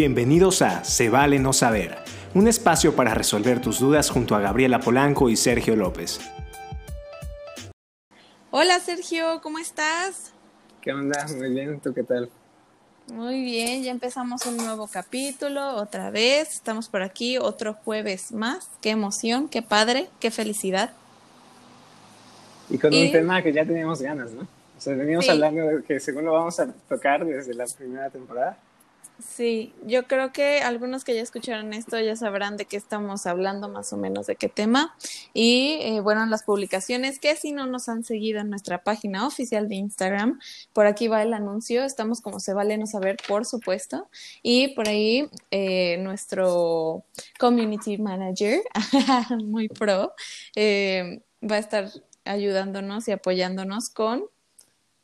Bienvenidos a Se vale no saber, un espacio para resolver tus dudas junto a Gabriela Polanco y Sergio López. Hola Sergio, ¿cómo estás? ¿Qué onda? Muy bien, ¿tú qué tal? Muy bien, ya empezamos un nuevo capítulo, otra vez, estamos por aquí, otro jueves más, qué emoción, qué padre, qué felicidad. Y con un tema que ya teníamos ganas, ¿no? O sea, veníamos hablando de que según lo vamos a tocar desde la primera temporada. Sí, yo creo que algunos que ya escucharon esto ya sabrán de qué estamos hablando, más o menos de qué tema. Y eh, bueno, las publicaciones que si no nos han seguido en nuestra página oficial de Instagram, por aquí va el anuncio. Estamos como se vale no saber, por supuesto. Y por ahí eh, nuestro community manager, muy pro, eh, va a estar ayudándonos y apoyándonos con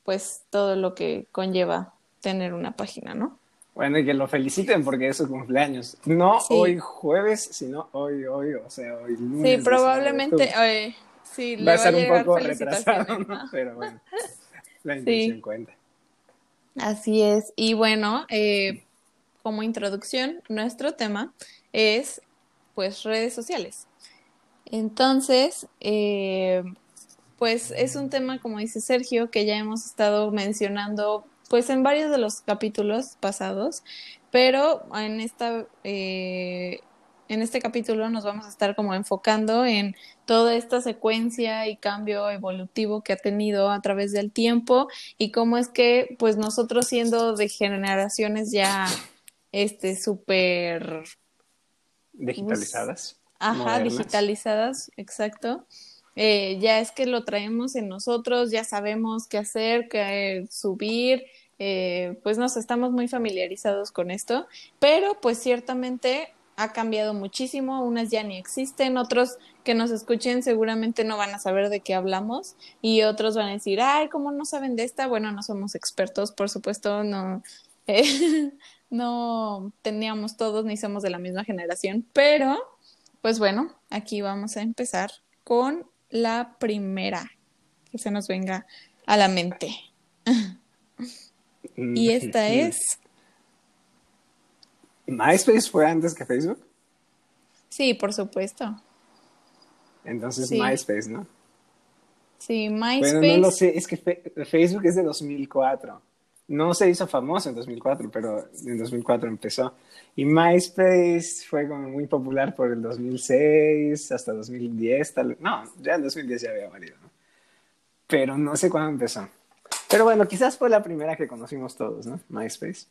pues todo lo que conlleva tener una página, ¿no? Bueno, y que lo feliciten porque es su cumpleaños. No hoy jueves, sino hoy, hoy, o sea, hoy lunes. Sí, probablemente hoy, sí, va, a ser un poco retrasado, ¿no? Pero bueno, la intención cuenta. Así es. Y bueno, eh, como introducción, nuestro tema es, pues, redes sociales. Entonces, eh, pues es un tema, como dice Sergio, que ya hemos estado mencionando pues en varios de los capítulos pasados, pero en esta eh, en este capítulo nos vamos a estar como enfocando en toda esta secuencia y cambio evolutivo que ha tenido a través del tiempo y cómo es que pues nosotros siendo de generaciones ya este súper digitalizadas. ajá, digitalizadas, exacto. Eh, ya es que lo traemos en nosotros, ya sabemos qué hacer, qué subir, eh, pues nos estamos muy familiarizados con esto, pero pues ciertamente ha cambiado muchísimo, unas ya ni existen, otros que nos escuchen seguramente no van a saber de qué hablamos y otros van a decir, ay, ¿cómo no saben de esta? Bueno, no somos expertos, por supuesto, no, eh, no teníamos todos ni somos de la misma generación, pero pues bueno, aquí vamos a empezar con la primera que se nos venga a la mente. y esta es... ¿MySpace fue antes que Facebook? Sí, por supuesto. Entonces MySpace, ¿no? Sí, MySpace. Bueno, no lo sé, es que Facebook es de 2004. No se hizo famoso en 2004, pero en 2004 empezó. Y MySpace fue como muy popular por el 2006 hasta 2010, tal No, ya en 2010 ya había valido, ¿no? Pero no sé cuándo empezó. Pero bueno, quizás fue la primera que conocimos todos, ¿no? MySpace.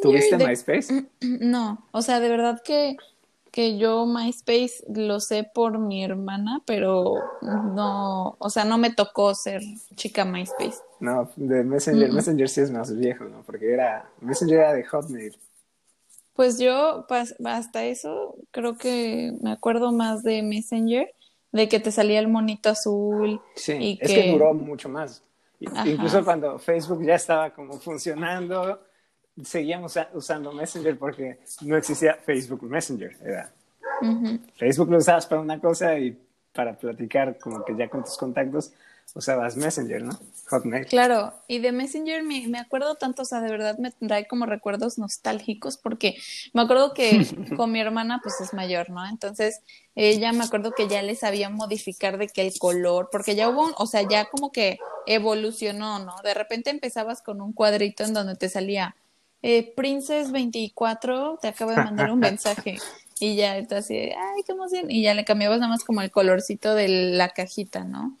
¿Tuviste MySpace? No, o sea, de verdad que, que yo MySpace lo sé por mi hermana, pero no, o sea, no me tocó ser chica MySpace. No, de Messenger, Messenger sí es más viejo, ¿no? Porque era, Messenger era de Hotmail. Pues yo hasta eso creo que me acuerdo más de Messenger, de que te salía el monito azul. Sí, y es que... duró mucho más. Incluso cuando Facebook ya estaba como funcionando, seguíamos usando Messenger porque no existía Facebook Messenger. Era... Facebook lo usabas para una cosa y para platicar como que ya con tus contactos usabas Messenger, ¿no? Hotmail. Claro, y de Messenger me, me, acuerdo tanto, o sea, de verdad me trae como recuerdos nostálgicos porque me acuerdo que con mi hermana pues es mayor, ¿no? Entonces ella me acuerdo que ya le sabía modificar de que el color, porque ya hubo, o sea, ya como que evolucionó, ¿no? De repente empezabas con un cuadrito en donde te salía eh, Princess 24, te acabo de mandar un mensaje. Y ya, así, ay, qué emoción. Y ya le cambiabas nada más como el colorcito de la cajita, ¿no?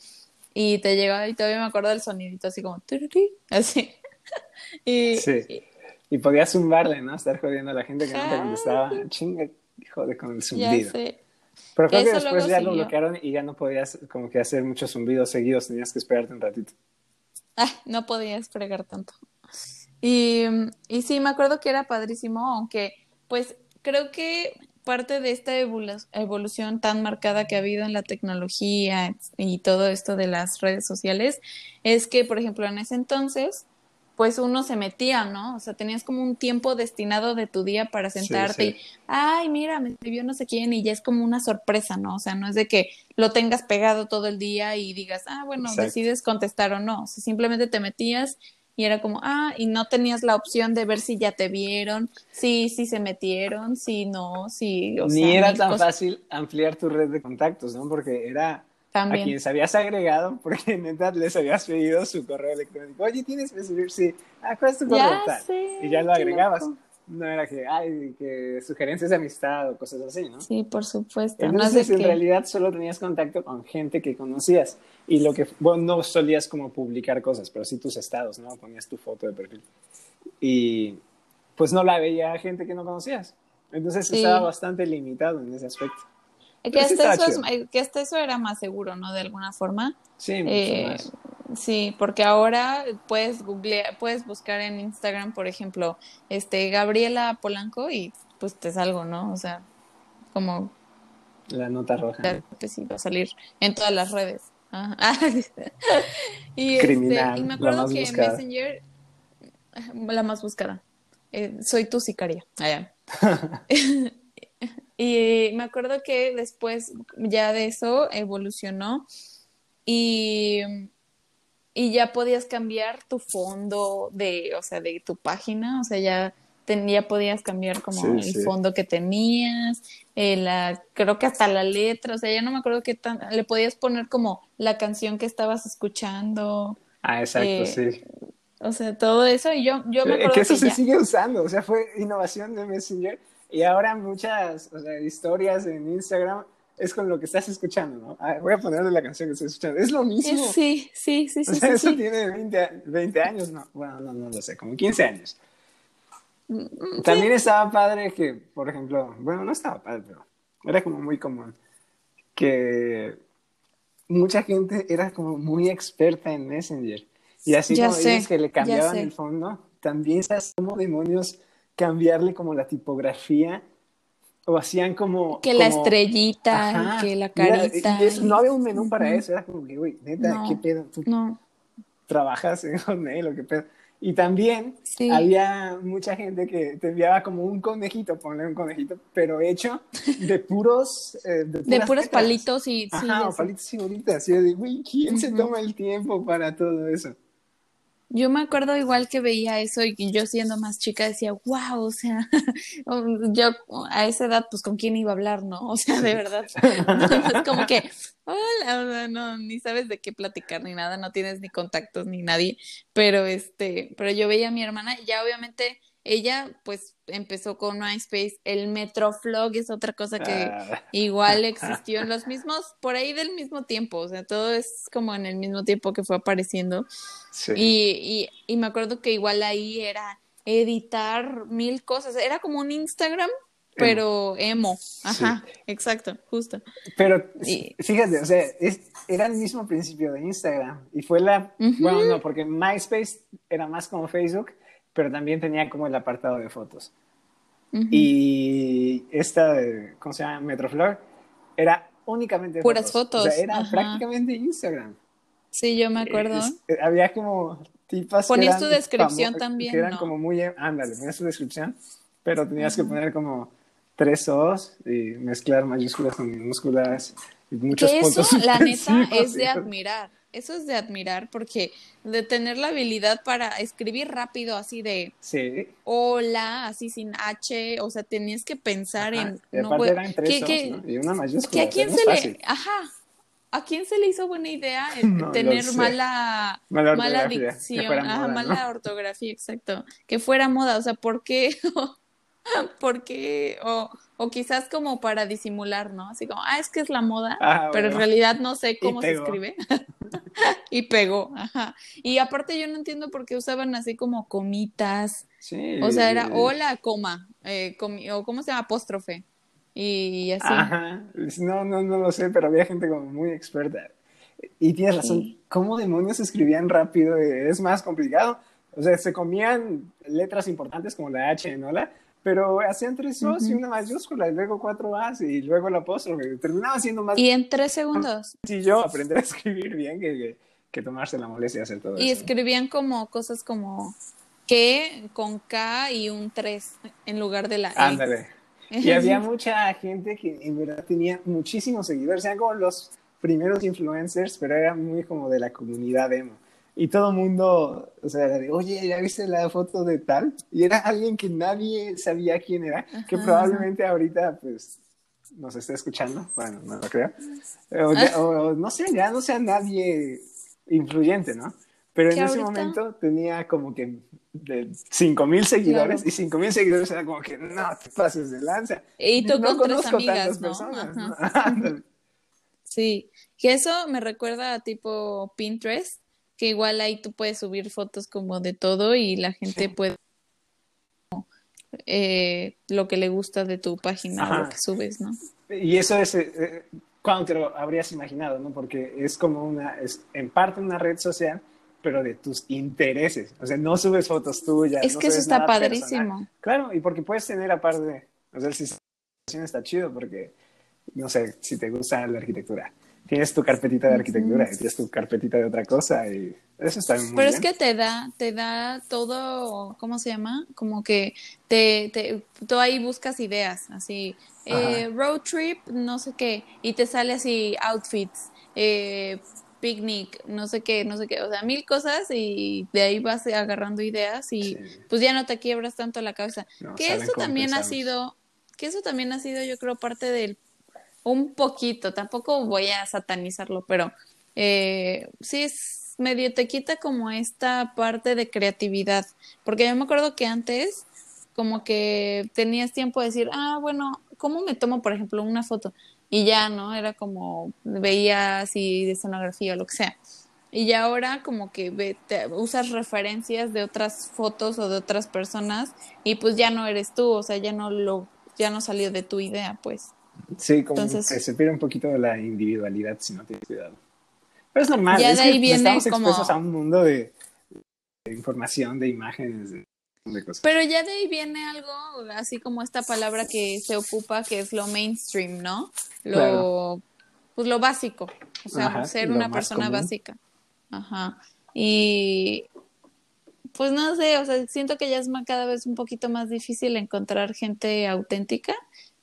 Y te llegaba y todavía me acuerdo del sonidito así como así. y, sí. Y, podías zumbarle, ¿no? Estar jodiendo a la gente que no te contestaba. Chinga, jode con el zumbido. Pero creo que después ya lo bloquearon y ya no podías como que hacer muchos zumbidos seguidos, tenías que esperarte un ratito. Ah, no podías fregar tanto. Y, y sí, me acuerdo que era padrísimo, aunque pues creo que parte de esta evolución tan marcada que ha habido en la tecnología y todo esto de las redes sociales es que, por ejemplo, en ese entonces, pues uno se metía, ¿no? O sea, tenías como un tiempo destinado de tu día para sentarte y, ay, mira, me escribió no sé quién y ya es como una sorpresa, ¿no? O sea, no es de que lo tengas pegado todo el día y digas, ah, bueno, decides contestar o no. O sea, simplemente te metías y era como, ah, y no tenías la opción de ver si ya te vieron, si, si se metieron, si no, si... O Ni sea, era tan cosas. fácil ampliar tu red de contactos, ¿no? Porque era También. a quienes habías agregado, porque neta les habías pedido su correo electrónico. Oye, ¿tienes Messenger? Sí. Ah, ¿cuál es tu correo? Ya y ya lo agregabas. loco. No era que, ay, que sugerencias de amistad o cosas así, ¿no? Sí, por supuesto. Entonces, en realidad solo tenías contacto con gente que conocías. Y lo que, bueno, no solías como publicar cosas, pero sí tus estados, ¿no? Ponías tu foto de perfil. Y pues no la veía gente que no conocías. Entonces Sí. estaba bastante limitado en ese aspecto. Que hasta, eso es- que hasta eso era más seguro, ¿no? De alguna forma. Sí, mucho Eh, más. Sí, porque ahora puedes googlear, puedes buscar en Instagram, por ejemplo, este Gabriela Polanco y pues te salgo, ¿no? O sea, como La nota roja. pues sí, va a salir en todas las redes. Ajá. y, Criminal, este, y me la acuerdo más que buscada. Messenger, la más buscada. Eh, soy tu sicaria. Ah, ya. y me acuerdo que después ya de eso evolucionó y, y ya podías cambiar tu fondo de, o sea, de tu página, o sea, ya, ten- ya podías cambiar como Sí, el sí. fondo que tenías, eh, la, creo que hasta la letra, o sea, ya no me acuerdo qué tan, le podías poner como la canción que estabas escuchando, Ah, exacto, eh, sí. o sea, todo eso, y yo, yo me acuerdo que eso que se ya- sigue usando, o sea, fue innovación de Messenger y ahora muchas o sea, historias en Instagram es con lo que estás escuchando, ¿no? Ah, voy a ponerle la canción que estoy escuchando. Es lo mismo. Eh, Sí, sí, sí, o sí, sea, sí, eso sí. tiene 20, a- 20 años, no, bueno, no, no lo sé, como 15 años. Mm, También estaba padre que, por ejemplo, bueno, no estaba padre, pero era como muy común que mucha gente era como muy experta en Messenger. Y así Ya como sé, dices que le cambiaban el fondo, también sabes cómo demonios cambiarle como la tipografía o hacían como... Que la estrellita, Ajá, que la era- carita. eso, no había un menú para eso, era como que, güey, neta, No, ¿qué pedo? ¿Tú No, trabajas en Hotmail o qué pedo? Y también sí. había mucha gente que te enviaba como un conejito, ponle un conejito, pero hecho de puros... eh, de, puros letras. palitos y sí, Ajá, o sé. palitos y bolitas. Y yo de, güey, ¿quién se toma el tiempo para todo eso? Yo me acuerdo igual que veía eso y yo siendo más chica decía, wow, o sea, yo a esa edad, pues con quién iba a hablar, ¿no? O sea, de verdad. es como que, hola, o sea, no, ni sabes de qué platicar ni nada, no tienes ni contactos ni nadie, pero este, pero yo veía a mi hermana y ya obviamente ella pues empezó con MySpace, el Metroflog es otra cosa que Ah, igual existió en los mismos, por ahí del mismo tiempo, o sea, todo es como en el mismo tiempo que fue apareciendo. sí. Y, y, y me acuerdo que igual ahí era editar mil cosas. Era como un Instagram, pero emo. Ajá, exacto, justo. Pero Y- fíjate, o sea, es- era el mismo principio de Instagram. Y fue la. Bueno, no, porque MySpace era más como Facebook, pero también tenía como el apartado de fotos. Ujú. Y esta, ¿cómo se llama? Metroflor, era únicamente Puras O fotos, sea, era ajá. prácticamente Instagram. Sí, yo me acuerdo. Es- eh, había como tipas que Ponías eran tu descripción también, Que eran ¿no? como muy... Ándale, ponías tu descripción, pero tenías que poner como tres O's y mezclar mayúsculas con minúsculas y muchos que eso, puntos la neta, es de admirar. Eso es de admirar porque de tener la habilidad para escribir rápido así de Sí, hola, así sin H, o sea, tenías que pensar ajá. en... Y no eran tres que- que- ¿no? Y una mayúscula. que a quién se le, ajá, a quién se le hizo buena idea No tener mala, Mala dicción, ajá, mala ortografía, exacto, que fuera moda, o sea, ¿por qué? ¿Por qué? O, o quizás como para disimular, ¿no? Así como, ah, es que es la moda, Ah, pero en realidad no sé cómo se escribe. y pegó, ajá. Y aparte yo no entiendo por qué usaban así como comitas, Sí. o sea, era hola, coma, eh, comi- o cómo se llama, apóstrofe. Y así. Ajá, no, no, no lo sé, pero había gente como muy experta. Y tienes razón, Sí. ¿cómo demonios escribían rápido? Es más complicado. O sea, se comían letras importantes como la H en hola, pero hacían tres O's y una mayúscula, y luego cuatro A's y luego el apóstrofe. Terminaba siendo más Y en tres segundos. sencillo aprender a escribir bien que, que, que tomarse la molestia de hacer todo Y eso. escribían como cosas como que con K y un 3 en lugar de la E. Ándale. Y había mucha gente que en verdad tenía muchísimos seguidores, eran como los primeros influencers, pero era muy como de la comunidad emo. Y todo el mundo, o sea, de, oye, ¿ya viste la foto de tal? Y era alguien que nadie sabía quién era, que probablemente ahorita, pues, nos esté escuchando, bueno, no lo creo, o, no sé, ya no sea nadie influyente, ¿no? Pero en ese momento tenía como que de 5 mil seguidores y 5 mil seguidores era como que no te pases de lanza. Y tú no con tres amigas, ¿no? Personas, sí, que eso me recuerda a tipo Pinterest, que igual ahí tú puedes subir fotos como de todo y la gente puede eh, lo que le gusta de tu página o lo que subes, ¿no? Y eso es eh, eh, cuando te lo habrías imaginado, ¿no? Porque es como una, es en parte una red social, pero de tus intereses. O sea, no subes fotos tuyas. Es que eso está padrísimo. Claro, y porque puedes tener aparte, o sea, el sistema está chido porque, no sé, si te gusta la arquitectura, tienes tu carpetita de arquitectura y tienes tu carpetita de otra cosa y eso está muy Pero es que te da, te da todo, ¿cómo se llama? Como que te, te tú ahí buscas ideas, así, eh, road trip, no sé qué, y te sale así outfits, eh, picnic, no sé qué, no sé qué, o sea, mil cosas y de ahí vas agarrando ideas y pues ya no te quiebras tanto la cabeza. que eso también ha sido, que eso también ha sido yo creo parte del un poquito, tampoco voy a satanizarlo, pero eh, sí es medio te quita como esta parte de creatividad, porque yo me acuerdo que antes como que tenías tiempo de decir, ah, bueno, ¿cómo me tomo, por ejemplo, una foto? Y ya, ¿no? Era como, veía así de escenografía o lo que sea. Y ya ahora como que usas referencias de otras fotos o de otras personas y pues ya no eres tú, o sea, ya no lo, ya no salió de tu idea, pues. Sí, como que se pierde un poquito de la individualidad si no tienes cuidado. Pero es normal, ya es de ahí viene estamos expuestos a un mundo de, información, de imágenes, de, cosas. Pero ya de ahí viene algo, así como esta palabra que se ocupa, que es lo mainstream, ¿no? Lo, pues lo básico, o sea, ser una persona básica. Ajá. Y pues no sé, o sea, siento que ya es cada vez un poquito más difícil encontrar gente auténtica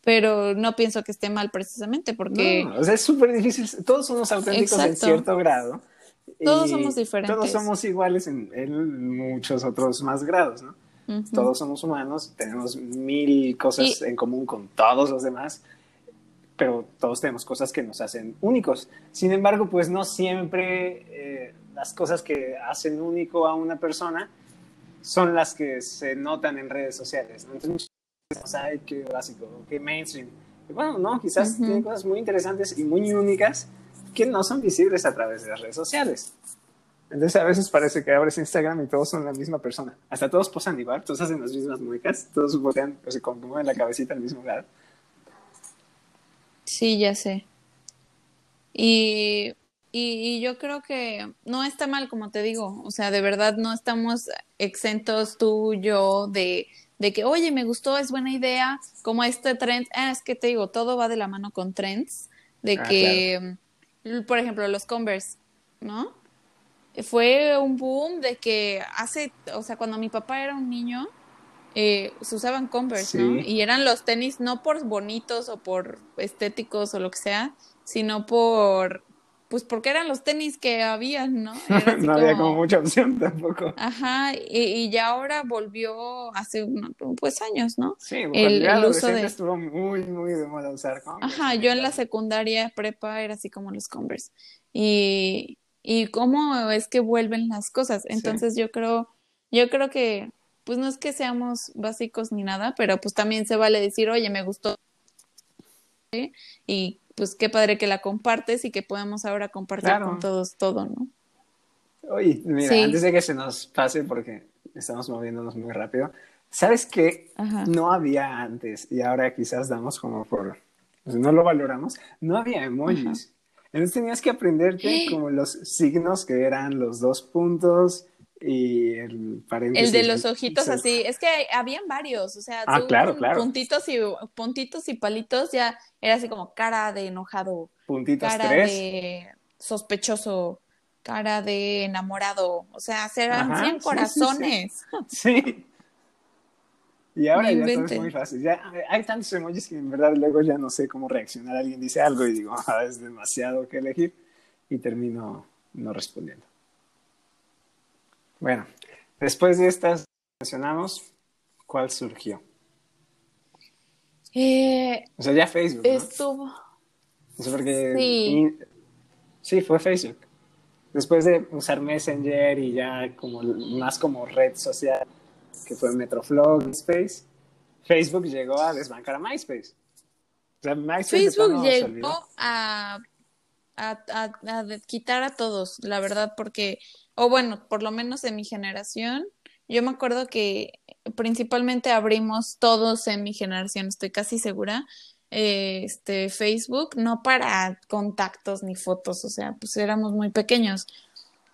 pero no pienso que esté mal precisamente porque... No, o sea, es súper difícil, todos somos auténticos en cierto grado. Todos somos diferentes. Todos somos iguales en, muchos otros más grados, ¿no? Todos somos humanos, tenemos mil cosas en común con todos los demás, pero todos tenemos cosas que nos hacen únicos. Sin embargo, pues no siempre eh, las cosas que hacen único a una persona son las que se notan en redes sociales. Entonces, ay, qué básico, qué mainstream. Y bueno, no, quizás tiene cosas muy interesantes y muy únicas que no son visibles a través de las redes sociales. Entonces a veces parece que abres Instagram y todos son la misma persona. Hasta todos posan igual, todos hacen las mismas muecas, todos voltean, o sea, como mueven la cabecita al mismo lado. Sí, ya sé. Y, y, y, yo creo que no está mal, como te digo. O sea, de verdad no estamos exentos tú, yo, de de que, oye, me gustó, es buena idea, como este trend, ah, es que te digo, todo va de la mano con trends, de ah, que, mm, por ejemplo, los Converse, ¿no? Fue un boom de que hace, o sea, cuando mi papá era un niño, eh, se usaban Converse, ¿no? Y eran los tenis no por bonitos o por estéticos o lo que sea, sino por pues porque eran los tenis que habían, ¿no? no había como mucha opción tampoco. Ajá, y, ya ahora volvió hace pues años, ¿no? Sí, el, el uso de... estuvo muy, muy de moda usar Converse. Ajá, yo en la secundaria prepa era así como los Converse. Y, y cómo es que vuelven las cosas. Entonces yo creo, yo creo que, pues no es que seamos básicos ni nada, pero pues también se vale decir, oye, me gustó. Y pues qué padre que la compartes y que podamos ahora compartir con todos todo, ¿no? Oye, mira, antes de que se nos pase, porque estamos moviéndonos muy rápido, ¿sabes qué? No había antes y ahora quizás damos como por, pues no lo valoramos, no había emojis. Entonces tenías que aprenderte como los signos que eran los dos puntos, y el paréntesis. El de los ojitos así, es que habían varios, o sea, ah, puntitos y puntitos y palitos ya era así como cara de enojado, puntitos cara de sospechoso, cara de enamorado, o sea, eran 100 corazones. Sí, Y ahora ya todo es muy fácil. Ya hay tantos emojis que en verdad luego ya no sé cómo reaccionar. Alguien dice algo y digo, ah, es demasiado que elegir y termino no respondiendo. Bueno, después de estas mencionamos, ¿cuál surgió? Eh, o sea, ya Facebook. ¿no? Estuvo. porque sí. sí, fue Facebook. Después de usar Messenger y ya como más como red social, que fue Metroflow, MySpace, Facebook llegó a desbancar a MySpace. O sea, MySpace Facebook llegó a, a, a, quitar a todos, la verdad, porque, o bueno, por lo menos en mi generación, yo me acuerdo que principalmente abrimos todos en mi generación, estoy casi segura, eh, este Facebook, no para contactos ni fotos, o sea, pues éramos muy pequeños,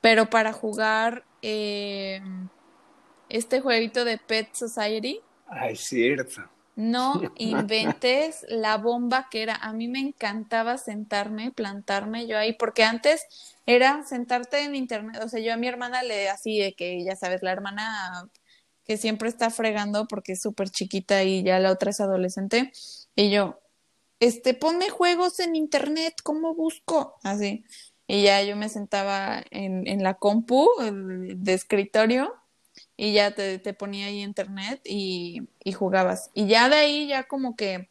pero para jugar eh, este jueguito de Pet Society. Ay, cierto. No inventes la bomba que era. A mí me encantaba sentarme, plantarme yo ahí, porque antes era sentarte en internet. O sea, yo a mi hermana le así de que, ya sabes, la hermana que siempre está fregando porque es súper chiquita y ya la otra es adolescente. Y yo, este, ponme juegos en internet, ¿cómo busco? Así. Y ya yo me sentaba en, en la compu de escritorio y ya te, te ponía ahí internet y, y, jugabas. Y ya de ahí, ya como que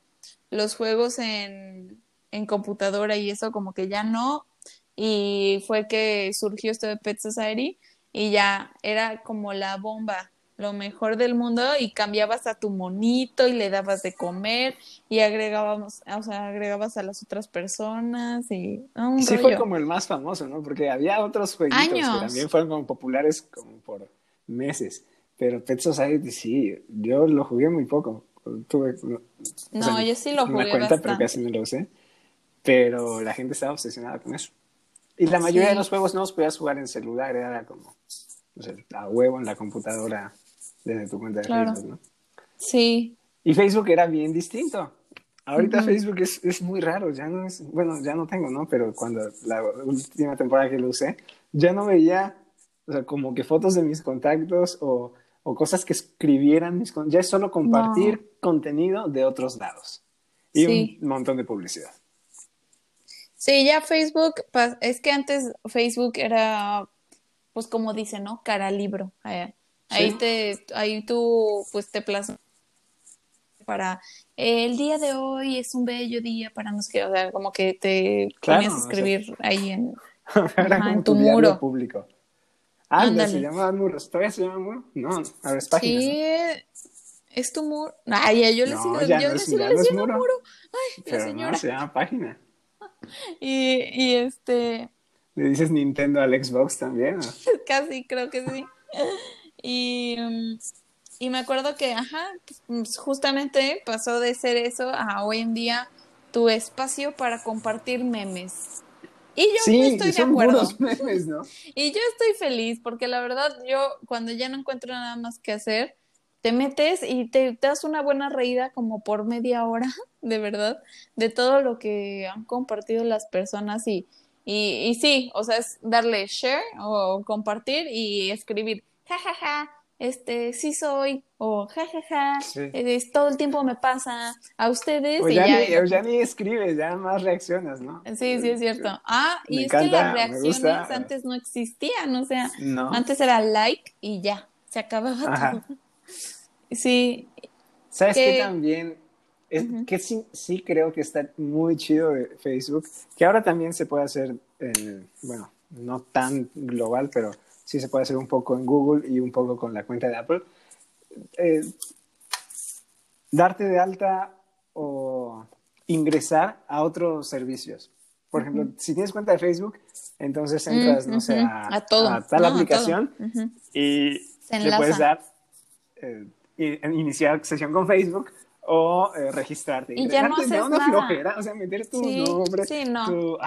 los juegos en, en computadora y eso, como que ya no. Y fue que surgió esto de Pet Society y ya era como la bomba lo mejor del mundo y cambiabas a tu monito y le dabas de comer y agregábamos, o sea, agregabas a las otras personas y sí fue como el más famoso, ¿no? Porque había otros jueguitos que también fueron como populares como por meses, pero Pet Society sí, yo lo jugué muy poco. Tuve no, yo sí lo jugué una cuenta, pero casi no lo usé. Pero la gente estaba obsesionada con eso. Y la mayoría de los juegos no los podías jugar en celular, era como o sea, a huevo en la computadora desde tu cuenta de Facebook, ¿no? Sí. Y Facebook era bien distinto. Ahorita Facebook es, es, muy raro, ya no es, bueno, ya no tengo, ¿no? Pero cuando la última temporada que lo usé, ya no veía, o sea, como que fotos de mis contactos o, o cosas que escribieran mis ya es solo compartir contenido de otros lados y un montón de publicidad. Sí, ya Facebook, es que antes Facebook era, pues como dice, ¿no? Cara libro. Eh, Ahí te, ahí tú, pues te plasmas para el día de hoy es un bello día para nos que, o sea, como que te ponías a escribir ahí en, en tu, muro público. Ah, se llama muro, ¿todavía se llama muro? No, a ver, es página. Sí, es tu muro. Ay, yo le sigo, yo le sigo diciendo muro. muro. Ay, Pero señora. No, se llama página. Y, y este. ¿Le dices Nintendo al Xbox también? Casi, creo que sí. Y, mm, y me acuerdo que, ajá, pues, justamente pasó de ser eso a hoy en día tu espacio para compartir memes. Y yo estoy de acuerdo. Memes, ¿no? y yo estoy feliz porque la verdad yo cuando ya no encuentro nada más que hacer, te metes y te, das una buena reída como por media hora, de verdad, de todo lo que han compartido las personas y, y, y sí, o sea, es darle share o compartir y escribir jajaja, ja, ja, este, sí soy, o jajaja, ja, es, todo el tiempo me pasa a ustedes. O ya, ni, ya ni escribes, ya más reaccionas, ¿no? Sí, sí, es cierto. Ah, y es que las reacciones antes no existían, o sea, antes era like y ya, se acababa todo. Sí. ¿Sabes qué también? Es que sí, sí creo que está muy chido de Facebook, que ahora también se puede hacer, eh, bueno, no tan global, pero sí se puede hacer un poco en Google y un poco con la cuenta de Apple. Eh, darte de alta o ingresar a otros servicios. Por ejemplo, si tienes cuenta de Facebook, entonces entras, no sé, a, tal aplicación y le puedes dar, eh, iniciar sesión con Facebook o eh, registrarte. Y ya no haces una nada. flojera, o sea, meter tu nombre. Sí, no.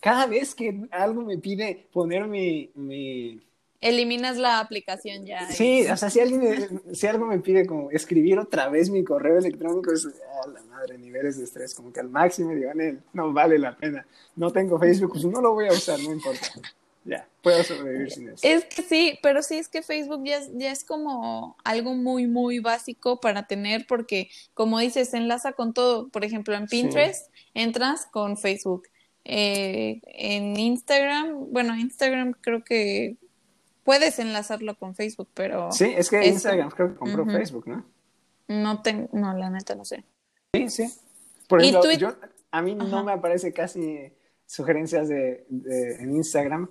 cada vez que algo me pide poner mi, mi eliminas la aplicación ya. Sí, o sea, si, alguien, si algo me pide como escribir otra vez mi correo electrónico, es, a la madre, niveles de estrés, como que al máximo, digo, no vale la pena. No tengo Facebook, pues no lo voy a usar, no importa. Ya, puedo sobrevivir sin eso. Es que sí, pero sí es que Facebook ya, ya es como algo muy, muy básico para tener, porque como dices, se enlaza con todo. Por ejemplo, en Pinterest entras con Facebook. Eh, en Instagram, bueno, Instagram creo que puedes enlazarlo con Facebook, pero... Sí, es que Instagram creo que compró Facebook, ¿no? No tengo, no, la neta no sé. Sí, sí. Por ejemplo, yo, a mí no me aparece casi sugerencias de, en Instagram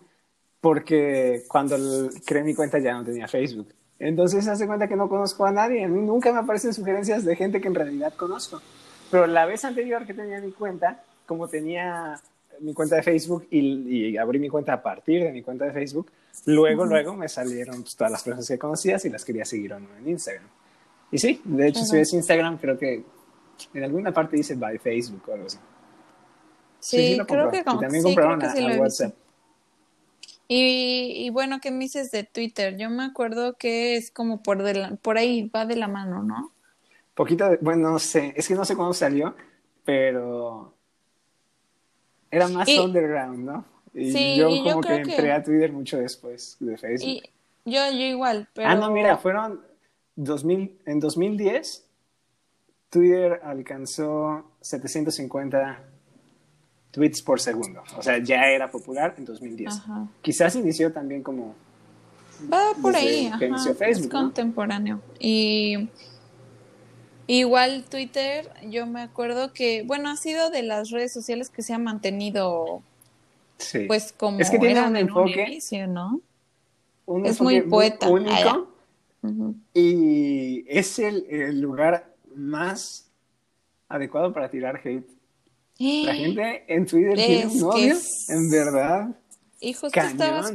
porque cuando creé mi cuenta ya no tenía Facebook. Entonces hace cuenta que no conozco a nadie. A mí nunca me aparecen sugerencias de gente que en realidad conozco. Pero la vez anterior que tenía mi cuenta, como tenía mi cuenta de Facebook y, abrí mi cuenta a partir de mi cuenta de Facebook, luego, luego me salieron pues, todas las personas que conocías y las quería seguir o no en Instagram. Y sí, de hecho, si ves Instagram, creo que en alguna parte dice by Facebook o algo así. Sí, creo que como, y también compraron a, WhatsApp. Y, y, bueno, ¿qué me dices de Twitter? Yo me acuerdo que es como por, de por ahí, va de la mano, ¿no? Poquito, de, bueno, no sé, es que no sé cuándo salió, pero era más underground, ¿no? Y yo como que entré a Twitter mucho después de Facebook. Y yo, yo igual, pero... Ah, no, mira, fueron 2000, en 2010 Twitter alcanzó 750 tweets por segundo. O sea, ya era popular en 2010. Quizás inició también como... Va por ahí, ajá, Facebook, es contemporáneo. Y igual Twitter, yo me acuerdo que, bueno, ha sido de las redes sociales que se ha mantenido, sí. pues como es que tiene un enfoque, ¿no? es muy poeta. único. Y es el, lugar más adecuado para tirar hate. La gente en Twitter tiene un odio, en verdad. Y justo estaba,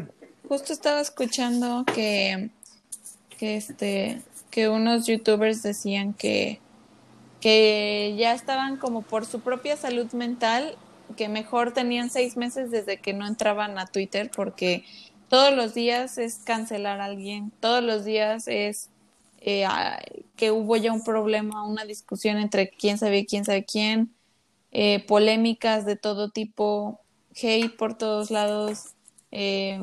justo estaba escuchando que, que este que unos youtubers decían que, que ya estaban como por su propia salud mental, que mejor tenían seis meses desde que no entraban a Twitter porque todos los días es cancelar a alguien, todos los días es eh, que hubo ya un problema, una discusión entre quién sabe quién sabe quién, eh, polémicas de todo tipo, hate por todos lados, eh,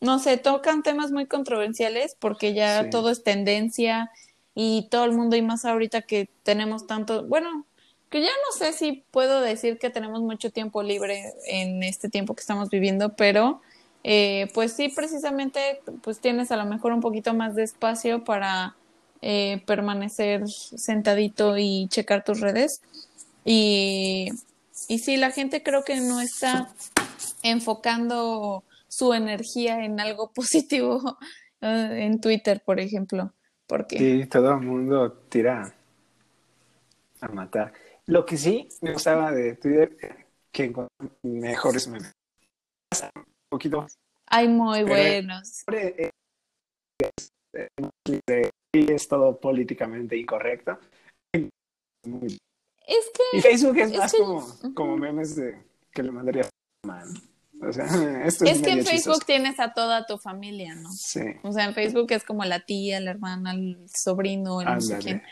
no sé, tocan temas muy controversiales porque ya todo es tendencia y todo el mundo y más ahorita que tenemos tanto, bueno, que ya no sé si puedo decir que tenemos mucho tiempo libre en este tiempo que estamos viviendo, pero eh, pues sí, precisamente, pues tienes a lo mejor un poquito más de espacio para eh, permanecer sentadito y checar tus redes. Y, y sí, la gente creo que no está enfocando su energía en algo positivo eh, en Twitter, por ejemplo. Porque... Sí, todo el mundo tira a matar. Lo que sí me gustaba de Twitter, que mejores memes poquito. Hay muy buenos. Es, todo políticamente incorrecto. Es que. Y Facebook es, más como, como memes de que le mandaría mal. O sea, esto es, es que en Facebook tienes a toda tu familia, ¿no? Sí. O sea, en Facebook es como la tía, la hermana, el sobrino, el no sé quién.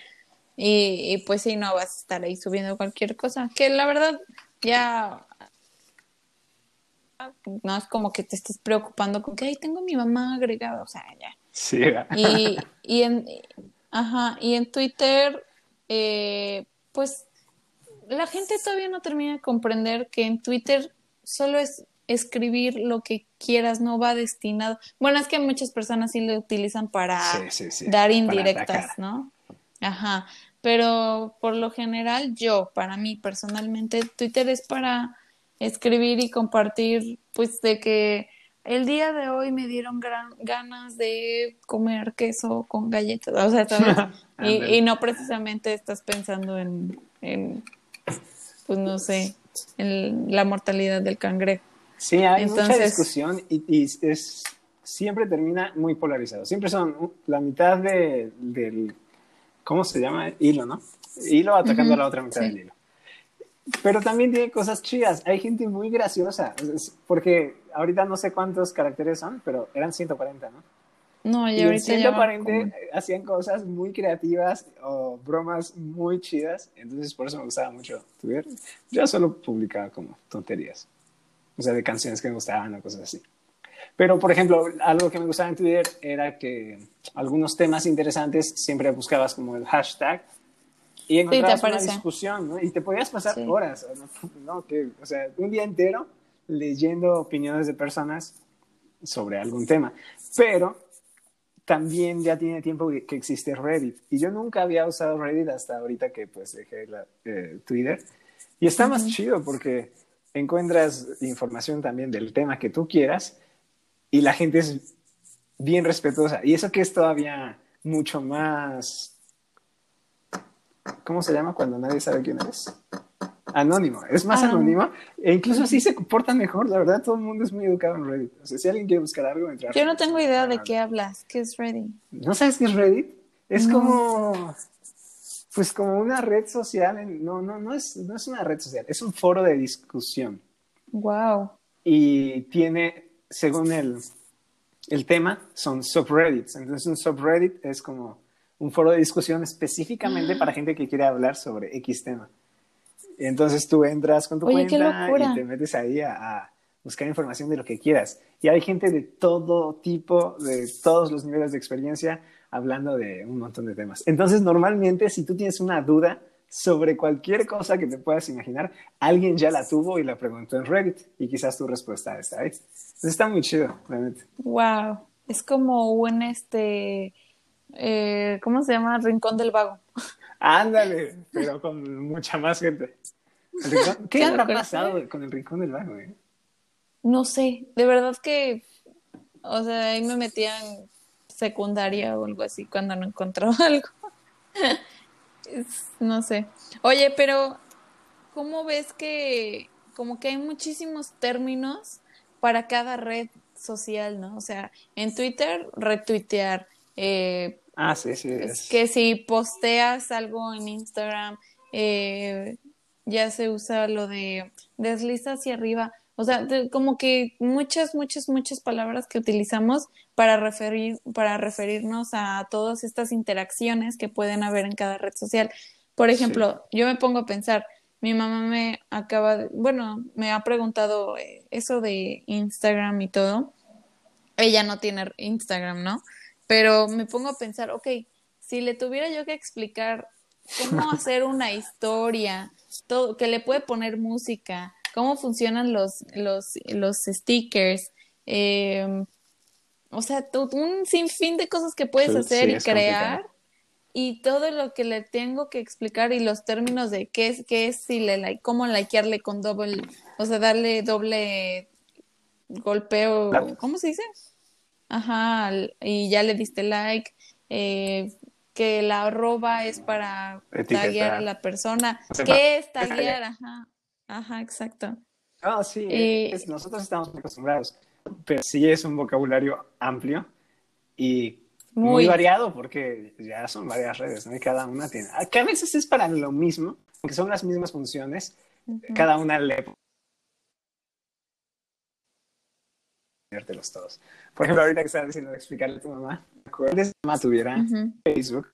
Y, y, pues sí, no vas a estar ahí subiendo cualquier cosa. Que la verdad, ya no es como que te estés preocupando con que, ay, tengo mi mamá agregada, o sea, ya. Sí. Y, y, en, ajá, y en Twitter, eh, pues la gente todavía no termina de comprender que en Twitter solo es escribir lo que quieras, no va destinado. Bueno, es que muchas personas sí lo utilizan para dar indirectas, ¿no? Ajá, pero por lo general yo, para mí personalmente, Twitter es para escribir y compartir, pues de que el día de hoy me dieron gran, ganas de comer queso con galletas, o sea, y, no precisamente estás pensando en, en, pues no sé, en la mortalidad del cangrejo. Sí, hay mucha discusión y, es, siempre termina muy polarizado. Siempre son la mitad de, del, ¿cómo se llama? Hilo, ¿no? Hilo atacando a la otra mitad del hilo. Pero también tiene cosas chidas. Hay gente muy graciosa. Porque ahorita no sé cuántos caracteres son, pero eran 140, ¿no? No, y, y ahorita 140 hacían cosas muy creativas o bromas muy chidas. Entonces, por eso me gustaba mucho Twitter. Yo solo publicaba como tonterías. O sea, de canciones que me gustaban o cosas así. Pero, por ejemplo, algo que me gustaba en Twitter era que algunos temas interesantes siempre buscabas como el hashtag y encontrabas una discusión, ¿no? Y te podías pasar horas, ¿no? Que, o sea, un día entero leyendo opiniones de personas sobre algún tema. Pero también ya tiene tiempo que existe Reddit. Y yo nunca había usado Reddit hasta ahorita que pues dejé la, eh, Twitter. Y está más chido porque encuentras información también del tema que tú quieras y la gente es bien respetuosa. Y eso que es todavía mucho más... ¿Cómo se llama cuando nadie sabe quién eres? Anónimo, es más ah. anónimo e incluso así se comportan mejor, la verdad todo el mundo es muy educado en Reddit. O sea, si alguien quiere buscar algo, entrar. Yo no tengo idea de qué hablas, ¿qué es Reddit? ¿No sabes qué es Reddit? Es como pues como una red social, no, no, no es, no es una red social, es un foro de discusión. Wow. Y tiene, según el, el tema, son subreddits. Entonces un subreddit es como un foro de discusión específicamente para gente que quiere hablar sobre X tema. Entonces tú entras con tu cuenta y te metes ahí a, buscar información de lo que quieras. Y hay gente de todo tipo, de todos los niveles de experiencia, hablando de un montón de temas. Entonces, normalmente, si tú tienes una duda sobre cualquier cosa que te puedas imaginar, alguien ya la tuvo y la preguntó en Reddit y quizás tu respuesta está ahí. Entonces, está muy chido, realmente. Wow, es como un este, eh, ¿cómo se llama? Rincón del Vago. Ándale, pero con mucha más gente. ¿Qué habrá pasado con el Rincón del Vago? Eh? No sé, de verdad que, o sea, ahí me metían secundaria o algo así cuando no encontró algo. no sé. Oye, pero ¿cómo ves que como que hay muchísimos términos para cada red social, ¿no? O sea, en Twitter, retuitear. Eh, ah, sí, sí. Que si posteas algo en Instagram, eh, ya se usa lo de desliza hacia arriba. O sea, como que muchas, muchas, muchas palabras que utilizamos para, referir, para referirnos a todas estas interacciones que pueden haber en cada red social. Por ejemplo, yo me pongo a pensar, mi mamá me acaba, de, bueno, me ha preguntado eh, eso de Instagram y todo. Ella no tiene Instagram, ¿no? Pero me pongo a pensar, ok, si le tuviera yo que explicar cómo hacer una historia, todo, que le puede poner música, cómo funcionan los, los, los stickers, eh, o sea, un sinfín de cosas que puedes hacer y crear. Y todo lo que le tengo que explicar y los términos de qué es, qué es, si le like, cómo likearle con doble, o sea, darle doble golpeo, ¿cómo se dice? Ajá, y ya le diste like, eh, que la arroba es para taguear a la persona. ¿Qué es taguear? Ajá. Ajá, exacto. Ah, sí, nosotros estamos acostumbrados, pero sí es un vocabulario amplio y muy, variado porque ya son varias redes, ¿no? Y cada una tiene, ah, que a veces es para lo mismo, aunque son las mismas funciones, cada una le los todos. Por ejemplo, ahorita que estaba diciendo de explicarle a tu mamá, si tu mamá tuviera Facebook,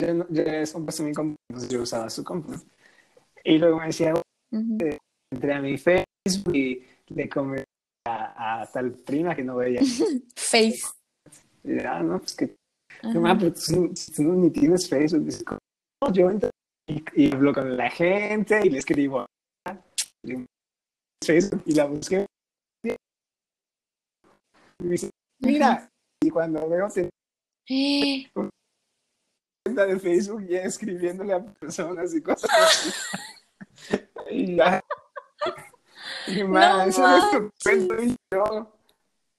yo, yo, es un paso mi compu, yo usaba su compu. Y luego me decía, entré a mi Facebook y le comenté a, tal prima que no veía. Face. Y ah, no, pues que, mamá, pero tú, no ni tienes Facebook. Yo entro y, y, hablo con la gente y le escribo Facebook y la busqué. Y me dice, mira, y cuando veo te... cuenta de Facebook ya escribiéndole a personas y cosas así. y ya. Y más, eso es y yo.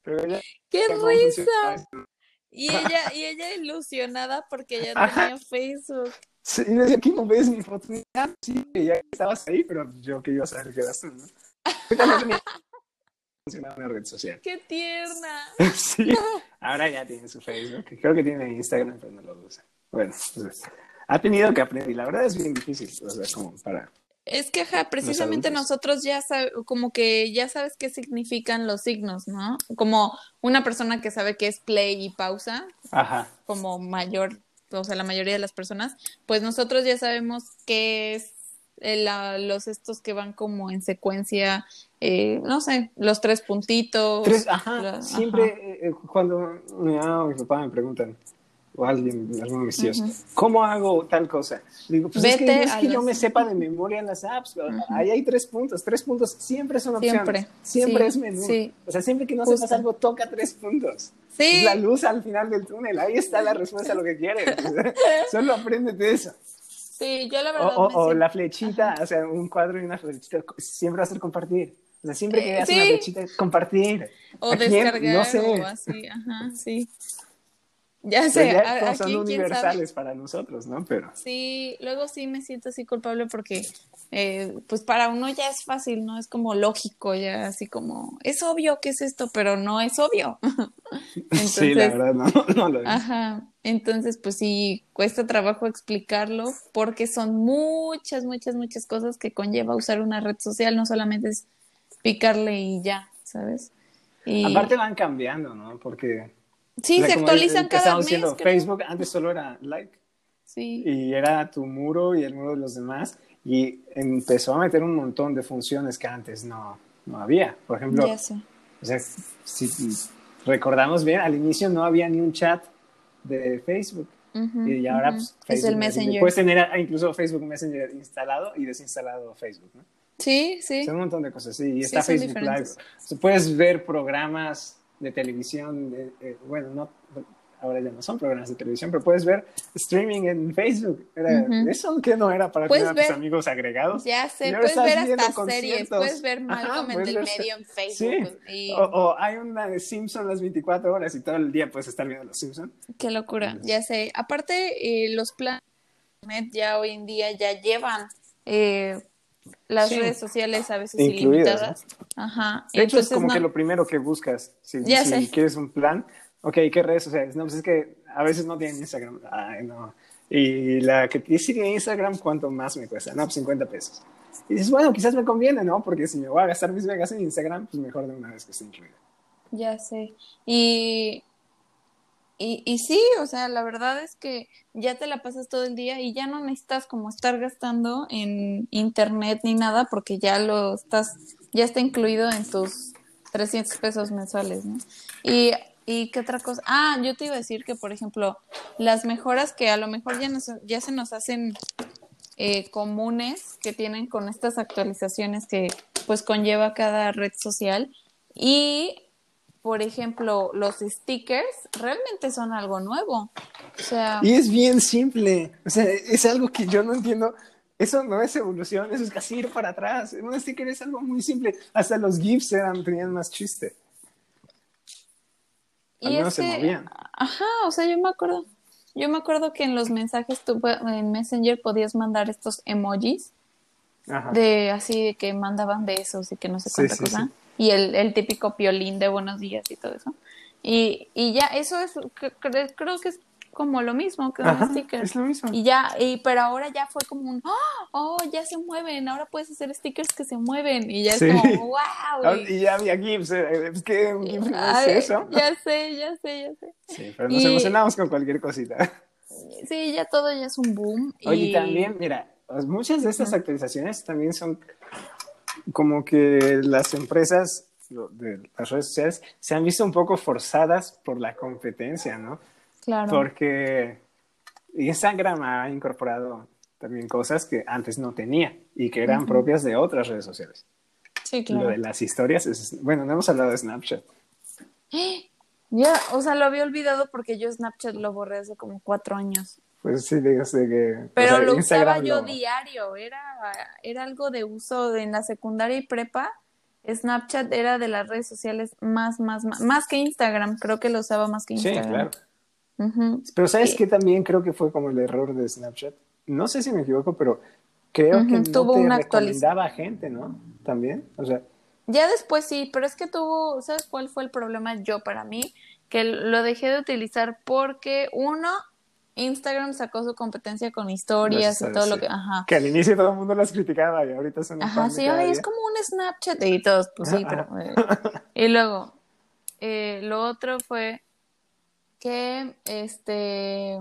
Pero ella, ¡Qué risa! Y ella, y ella ilusionada porque ya tenía Facebook. Sí, y decía, aquí no ves mi foto. Sí, ya estabas ahí, pero yo que iba a saber que eras tú, ¿no? una red social. ¡Qué tierna! sí, ahora ya tiene su Facebook. Creo que tiene Instagram, pero no lo usa. Bueno, pues, ha tenido que aprender y la verdad es bien difícil, o sea, como para... Es que, ajá, precisamente nosotros ya sabemos, como que ya sabes qué significan los signos, ¿no? Como una persona que sabe qué es play y pausa, ajá. como mayor, o sea, la mayoría de las personas, pues nosotros ya sabemos qué es los estos que van como en secuencia, eh, no sé, los tres puntitos. Tres, ajá, siempre eh, cuando mi mamá o mi papá me preguntan, o alguien, algún de mis tíos, ¿cómo hago tal cosa? Digo, pues es que no es que yo me sepa de memoria las apps, ahí hay tres puntos, tres puntos siempre son opciones, siempre, siempre es menú, o sea, siempre que no sepas algo, toca tres puntos. Sí. la luz al final del túnel, ahí está la respuesta a lo que quieres, solo apréndete eso. Sí, yo la verdad. O, la flechita, o sea, un cuadro y una flechita, siempre va a ser compartir. O sea, siempre que veas una flechita, compartir. O descargar no sé. o así, ajá, sí. Ya sé, ya, son universales para nosotros, ¿no? Pero sí, luego sí me siento así culpable porque, eh, pues para uno ya es fácil, ¿no? Es como lógico, ya así como, es obvio que es esto, pero no es obvio. sí, la verdad, no, no lo es. Ajá, entonces pues sí, cuesta trabajo explicarlo porque son muchas, muchas, muchas cosas que conlleva usar una red social, no solamente es picarle y ya, ¿sabes? Y... Aparte van cambiando, ¿no? Porque Sí, se actualizan cada mes. Facebook antes solo era like. Sí. Y era tu muro y el muro de los demás. Y empezó a meter un montón de funciones que antes no, no había. Por ejemplo, o sea, si recordamos bien, al inicio no había ni un chat de Facebook. y ahora pues, Facebook, es el Messenger. Puedes tener incluso Facebook Messenger instalado y desinstalado Facebook, ¿no? Sí, sí. Son un montón de cosas, sí. Y está Facebook Live. puedes ver programas de televisión, eh, bueno, no, ahora ya no son programas de televisión, pero puedes ver streaming en Facebook. Eso que no era para tener a tus amigos agregados. Ya sé, puedes ver hasta series, puedes ver Malcolm en el medio en Facebook. O, hay una de Simpson las 24 horas y todo el día puedes estar viendo los Simpsons. Qué locura, ya sé. Aparte, eh, los planes ya hoy en día ya llevan eh, las redes sociales a veces ilimitadas. Ajá. De hecho, es como que lo primero que buscas. Si, quieres un plan, ok, ¿qué redes sociales? No, pues es que a veces no tienen Instagram. Ay, no. Y la que tiene Instagram, ¿cuánto más me cuesta? No, pues 50 pesos. Y dices, bueno, quizás me conviene, ¿no? Porque si me voy a gastar mis vegas en Instagram, pues mejor de una vez que esté incluido. Ya sé. Y y, y sí, o sea, la verdad es que ya te la pasas todo el día y ya no necesitas como estar gastando en internet ni nada porque ya lo estás, ya está incluido en tus 300 pesos mensuales, ¿no? Y, y qué otra cosa. Ah, yo te iba a decir que, por ejemplo, las mejoras que a lo mejor ya, nos, ya se nos hacen eh, comunes que tienen con estas actualizaciones que pues conlleva cada red social y por ejemplo, los stickers realmente son algo nuevo. O sea... Y es bien simple. O sea, es algo que yo no entiendo. Eso no es evolución, eso es casi ir para atrás. Un sticker es algo muy simple. Hasta los GIFs eran, tenían más chiste. Al y se movían. Ajá, o sea, yo me acuerdo. Yo me acuerdo que en los mensajes tú en Messenger podías mandar estos emojis. Ajá. De así de que mandaban besos y que no sé cuánta cosa y el, el típico piolín de buenos días y todo eso. Y, y ya, eso es, creo que es como lo mismo que un sticker. Es lo mismo. Y ya, y, pero ahora ya fue como un, ¡Oh! oh, ya se mueven, ahora puedes hacer stickers que se mueven. Y ya es como, wow. Y, ya había GIFs, eh, es que GIF no es eso. Ya sé, ya sé, ya sé. Sí, pero nos emocionamos con cualquier cosita. Sí, ya todo ya es un boom. Oye, y... también, mira, muchas de estas actualizaciones también son como que las empresas de las redes sociales se han visto un poco forzadas por la competencia, ¿no? Claro. Porque Instagram ha incorporado también cosas que antes no tenía y que eran propias de otras redes sociales. Sí, claro. Lo de las historias es, bueno, no hemos hablado de Snapchat. Ya, o sea, lo había olvidado porque yo Snapchat lo borré hace como cuatro años. Pues sí, sé que... Pero lo usaba yo diario, era, era algo de uso en la secundaria y prepa. Snapchat era de las redes sociales más, más, más, más que Instagram, creo que lo usaba más que Instagram. Sí, claro. Pero ¿sabes qué también creo que fue como el error de Snapchat? No sé si me equivoco, pero creo que no tuvo te una recomendaba gente, ¿no? También, o sea... Ya después sí, pero es que tuvo, ¿sabes cuál fue el problema yo para mí? Que lo dejé de utilizar porque uno, Instagram sacó su competencia con historias y todo lo que. Ajá. Que al inicio todo el mundo las criticaba y ahorita son. Ajá, sí, es como un Snapchat y todos, pues sí, pero. Eh, y luego, eh, lo otro fue que este.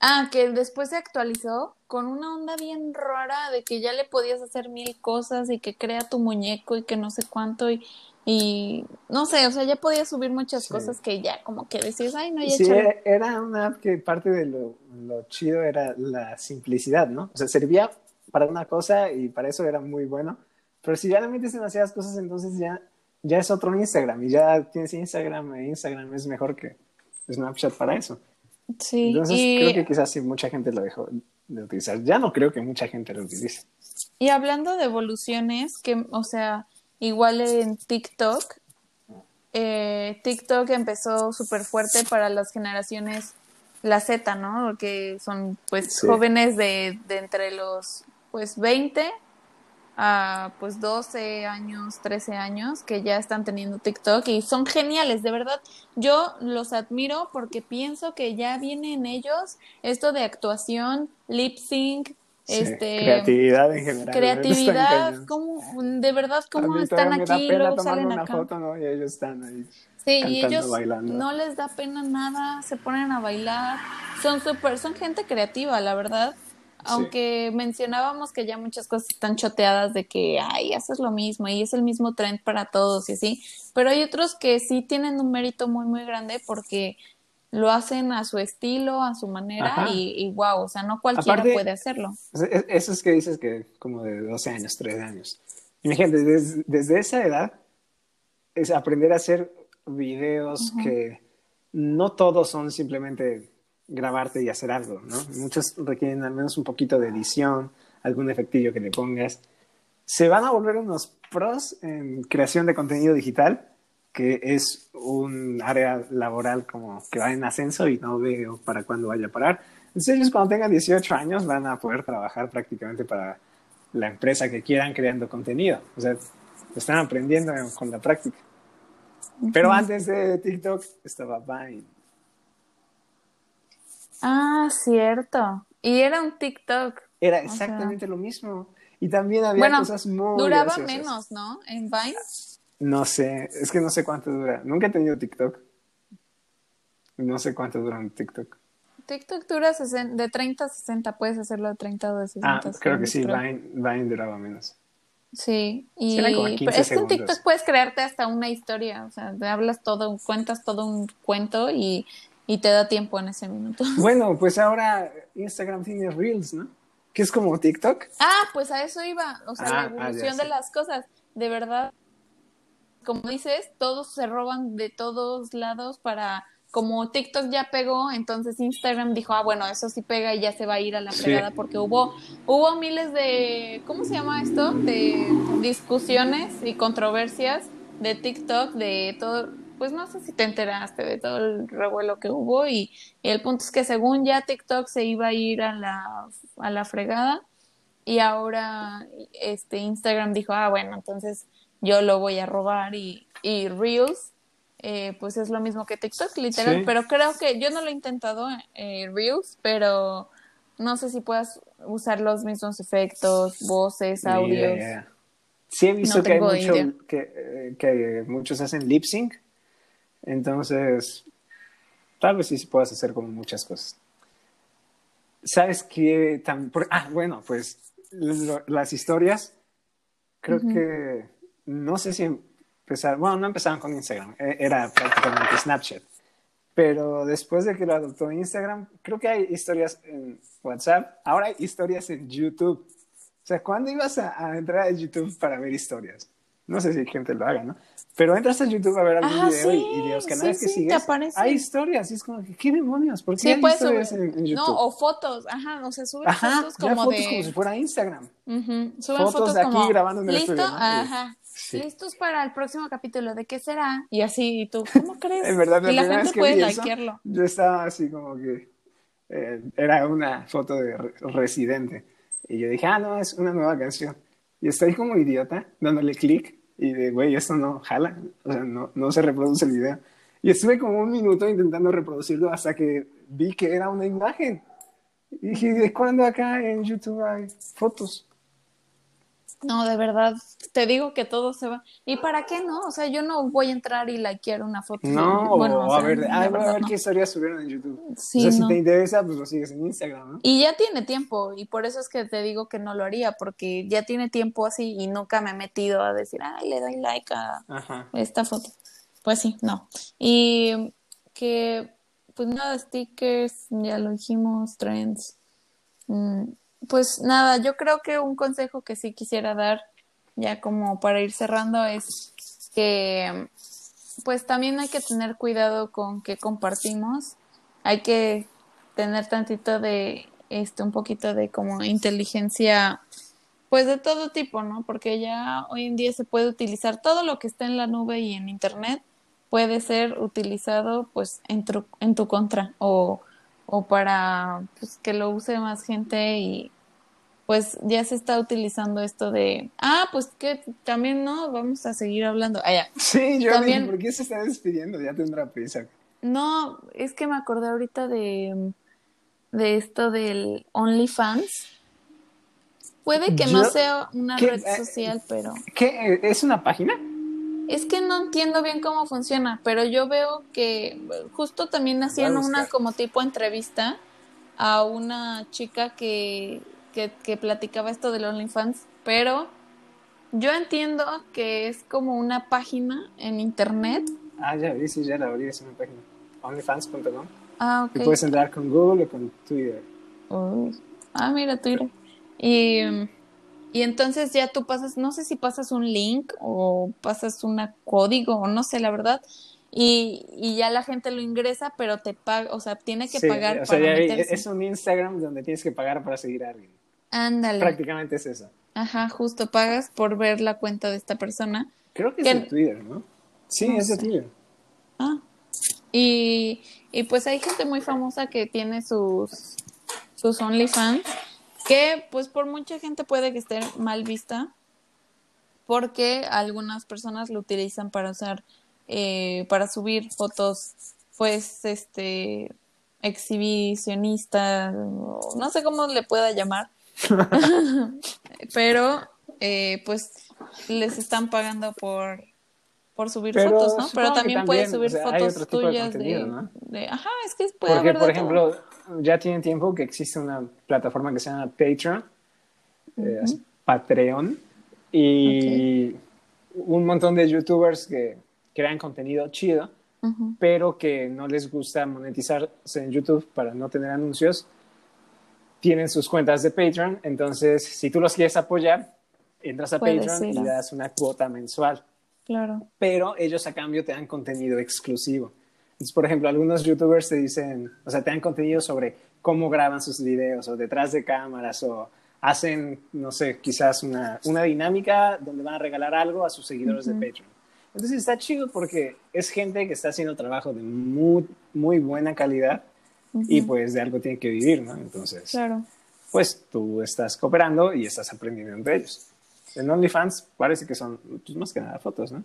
Ah, que después se actualizó con una onda bien rara de que ya le podías hacer mil cosas y que crea tu muñeco y que no sé cuánto y, y no sé, o sea, ya podías subir muchas Sí. cosas que ya como que decías, ay, no, ya Sí, échale". era, era una app que parte de lo, lo chido era la simplicidad, ¿no? O sea, servía para una cosa y para eso era muy bueno. Pero si ya le metes demasiadas cosas, entonces ya, ya es otro Instagram y ya tienes Instagram e Instagram es mejor que Snapchat para eso. Sí, Entonces y, creo que quizás sí mucha gente lo dejó de utilizar. Ya no creo que mucha gente lo utilice. y hablando de evoluciones, que, o sea, igual en TikTok, eh, TikTok empezó súper fuerte para las generaciones, la Z, ¿no? Que son pues Sí. jóvenes de, de entre los pues 20 a pues 12 años, 13 años que ya están teniendo TikTok y son geniales, de verdad. Yo los admiro porque pienso que ya viene en ellos esto de actuación, lip sync, Sí, este creatividad en general. creatividad, cómo, de verdad, cómo están aquí, pena luego salen una acá. foto, ¿no? Y ellos están ahí. Sí, y cantando, ellos bailando. no les da pena nada, se ponen a bailar, son súper, son gente creativa, la verdad. Aunque mencionábamos que ya muchas cosas están choteadas de que, ay, haces lo mismo y es el mismo trend para todos y así, pero hay otros que sí tienen un mérito muy, muy grande porque lo hacen a su estilo, a su manera y, y wow, o sea, no cualquiera Aparte- puede hacerlo. O sea, es- que dices que como de 12 años, 13 años. Imagínate, des- desde esa edad es aprender a hacer videos que no todos son simplemente grabarte y hacer algo, ¿no? Muchos requieren al menos un poquito de edición, algún efectillo que le pongas. Se van a volver unos pros en creación de contenido digital, que es un área laboral como que va en ascenso y no veo para cuándo vaya a parar. Entonces ellos cuando tengan 18 años van a poder trabajar prácticamente para la empresa que quieran creando contenido. O sea, están aprendiendo con la práctica. Pero antes de TikTok estaba Vine. Ah, cierto. Y era un TikTok. Era sea- exactamente lo mismo. Y también había Bueno, cosas muy Duraba graciosas. menos, ¿no? En Vine. No sé, es que no sé cuánto dura. Nunca he tenido TikTok. No sé cuánto dura un TikTok. TikTok dura 60 de 30 a 60, puedes hacerlo de 30 o de 60. Ah, creo que sí. Vine, Vine duraba menos. Sí, y Serán como 15 pero es que en. TikTok puedes crearte hasta una historia, o sea, te hablas todo, cuentas todo un cuento y, y te da tiempo en ese minuto. Bueno, pues ahora Instagram tiene Reels, ¿no? Que es como TikTok. Ah, pues a eso iba, o sea, Ah, la ah, evolución ya de las cosas, de verdad, como dices, todos se roban de todos lados para, como TikTok ya pegó, entonces Instagram dijo, ah, bueno, eso sí pega y ya se va a ir a la Sí. fregada porque hubo, hubo miles de, ¿cómo se llama esto? De discusiones y controversias de TikTok, de todo, pues no sé si te enteraste de todo el revuelo que hubo y, y el punto es que según ya TikTok se iba a ir a la, a la fregada y ahora este Instagram dijo, ah, bueno, entonces yo lo voy a robar y, y Reels, eh, pues es lo mismo que TikTok, literal, Sí. pero creo que yo no lo he intentado, eh, Reels, pero no sé si puedas usar los mismos efectos, voces, audios. idea. Sí he visto No que hay mucho, que, eh, que muchos hacen lip sync. Entonces, tal vez sí puedas hacer como muchas cosas. ¿Sabes qué? Por- ah, bueno, pues las historias, creo que no sé si empezaron, bueno, no empezaron con Instagram, e- era prácticamente Snapchat. Pero después de que lo adoptó Instagram, creo que hay historias en WhatsApp, ahora hay historias en YouTube. O sea, ¿cuándo ibas a, a entrar a YouTube para ver historias? No sé si gente lo haga, ¿no? Pero entras a YouTube a ver algún Ah, video sí, y, y de los sí, canales sí, que te sigues, hay historias. Y es como, ¿qué demonios? ¿Por qué Sí, hay historias en, en YouTube? No, o fotos, ajá, o sea, subes Ajá, fotos ya como fotos de... como si fuera Instagram. Ujú, Suben Fotos fotos, de aquí como, grabando en el ¿listo? estudio, ¿no? Ajá. Sí. Listos para el próximo capítulo, ¿de qué será? Y así, ¿y tú, ¿cómo crees? En verdad, la y la gente vez que puede eso, yo estaba así como que eh, era una foto de Re- Residente. Y yo dije, ah, no, es una nueva canción. Y estoy como idiota dándole clic y de, güey, esto no jala, o sea, no, no se reproduce el video. Y estuve como un minuto intentando reproducirlo hasta que vi que era una imagen. Y dije, ¿de cuándo acá en YouTube hay fotos? No, de verdad, te digo que todo se va. ¿Y para qué no? O sea, yo no voy a entrar y likear una foto. No, bueno, o a ver, voy a ver no. qué historias subieron en YouTube. Sí, o sea, si te interesa, pues lo sigues en Instagram, ¿no? Y ya tiene tiempo, y por eso es que te digo que no lo haría, porque ya tiene tiempo así y nunca me he metido a decir, ay, le doy like a Ajá. esta foto. Pues sí, no. Y que, pues nada, stickers, ya lo dijimos, trends. Mm, Pues nada, yo creo que un consejo que sí quisiera dar, ya como para ir cerrando, es que pues también hay que tener cuidado con qué compartimos. Hay que tener tantito de, este, un poquito de como inteligencia, pues de todo tipo, ¿no? Porque ya hoy en día se puede utilizar todo lo que está en la nube y en internet puede ser utilizado pues en tu, en tu contra o, o para pues, que lo use más gente y pues ya se está utilizando esto de, ah, pues que también no, vamos a seguir hablando. Ah, ya. Sí, yo También- dije, ¿por qué se está despidiendo? Ya tendrá prisa. No, es que me acordé ahorita de, de esto del OnlyFans. Puede que no sea una red Eh, social, pero ¿Qué? ¿Es una página? Es que no entiendo bien cómo funciona, pero yo veo que justo también hacían una como tipo entrevista a una chica que, que, que platicaba esto del OnlyFans, pero yo entiendo que es como una página en internet. Ah, ya vi, sí, ya la abrí, es una página. Onlyfans.com. Ah, ok. Y puedes entrar con Google o con Twitter. Uy. Ah, mira, Twitter. Y, y entonces ya tú pasas, no sé si pasas un link o pasas un código o no sé, la verdad. Y, y ya la gente lo ingresa, pero te paga, o sea, tiene que Sí, pagar o sea, para ya es un Instagram donde tienes que pagar para seguir a alguien. Ándale. Prácticamente es eso. Ajá, justo pagas por ver la cuenta de esta persona. Creo que es de Twitter, ¿no? Sí, No es de. Twitter. Ah. Y, y pues hay gente muy famosa que tiene sus, sus OnlyFans, que pues por mucha gente puede que esté mal vista, porque algunas personas lo utilizan para usar, eh, para subir fotos, pues, este, exhibicionistas, o no sé cómo le pueda llamar, pero pues pues les están pagando por por subir Pero fotos, ¿no? Pero que también puedes también, subir o sea, hay fotos de tuyas de, contenido, ¿no? de- ajá, es que puede Porque, haber de por todo. Ya tiene tiempo que existe una plataforma que se llama Patreon, eh, Patreon, y un montón de youtubers que crean contenido chido, pero que no les gusta monetizarse en YouTube para no tener anuncios, tienen sus cuentas de Patreon, entonces si tú los quieres apoyar, entras a Puedes Patreon ir y das una cuota mensual. Claro. pero ellos a cambio te dan contenido exclusivo. Entonces, por ejemplo, algunos youtubers te dicen, o sea, te dan contenido sobre cómo graban sus videos o detrás de cámaras o hacen, no sé, quizás una, una dinámica donde van a regalar algo a sus seguidores de Patreon. Entonces está chido porque es gente que está haciendo trabajo de muy, muy buena calidad y pues de algo tiene que vivir, ¿no? Entonces, Claro. pues tú estás cooperando y estás aprendiendo entre ellos. En OnlyFans parece que son, pues más que nada fotos, ¿no?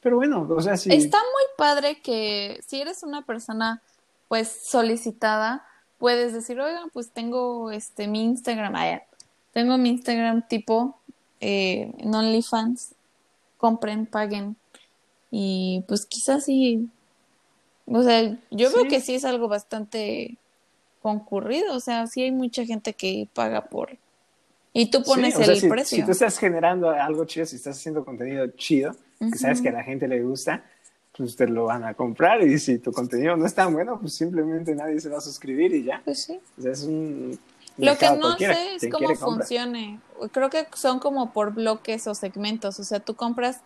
Pero bueno, o sea, sí. Está muy padre que si eres una persona pues solicitada, puedes decir, oigan, pues tengo este mi Instagram, ya. tengo mi Instagram tipo eh, en OnlyFans, compren, paguen y pues quizás sí, o sea, yo veo Sí. que sí es algo bastante concurrido, o sea, sí hay mucha gente que paga por y tú pones Sí, o sea, el si, precio. Si tú estás generando algo chido, si estás haciendo contenido chido, que sabes que a la gente le gusta, pues te lo van a comprar. Y si tu contenido no es tan bueno, pues simplemente nadie se va a suscribir y ya. Pues sí. O sea, es un. Lo que no sé es cómo funcione. Creo que son como por bloques o segmentos. O sea, tú compras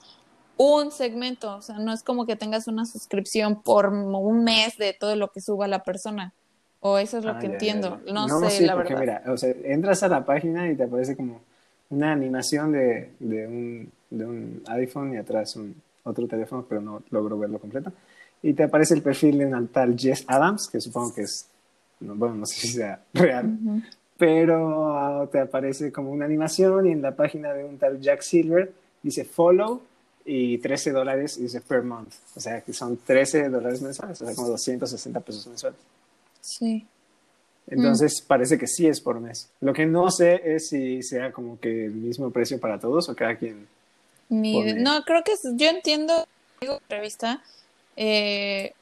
un segmento. O sea, no es como que tengas una suscripción por un mes de todo lo que suba la persona. O eso es lo Ah, que ya, ya, entiendo. No, sé, sí, la porque verdad. Mira, o sea, entras a la página y te aparece como una animación de, de, un, de un iPhone y atrás un, otro teléfono, pero no logro verlo completo. Y te aparece el perfil de una tal Jess Adams, que supongo que es, no, bueno, no sé si sea real, Ujú. pero ah, te aparece como una animación y en la página de un tal Jack Silver dice follow y 13 dólares dice per month. O sea, que son 13 dólares mensuales, o sea, como 260 pesos mensuales. Sí. Entonces parece que sí es por mes. Lo que no sé es si sea como que el mismo precio para todos o cada quien. Pone. no, creo que es- yo entiendo, digo, revista, eh,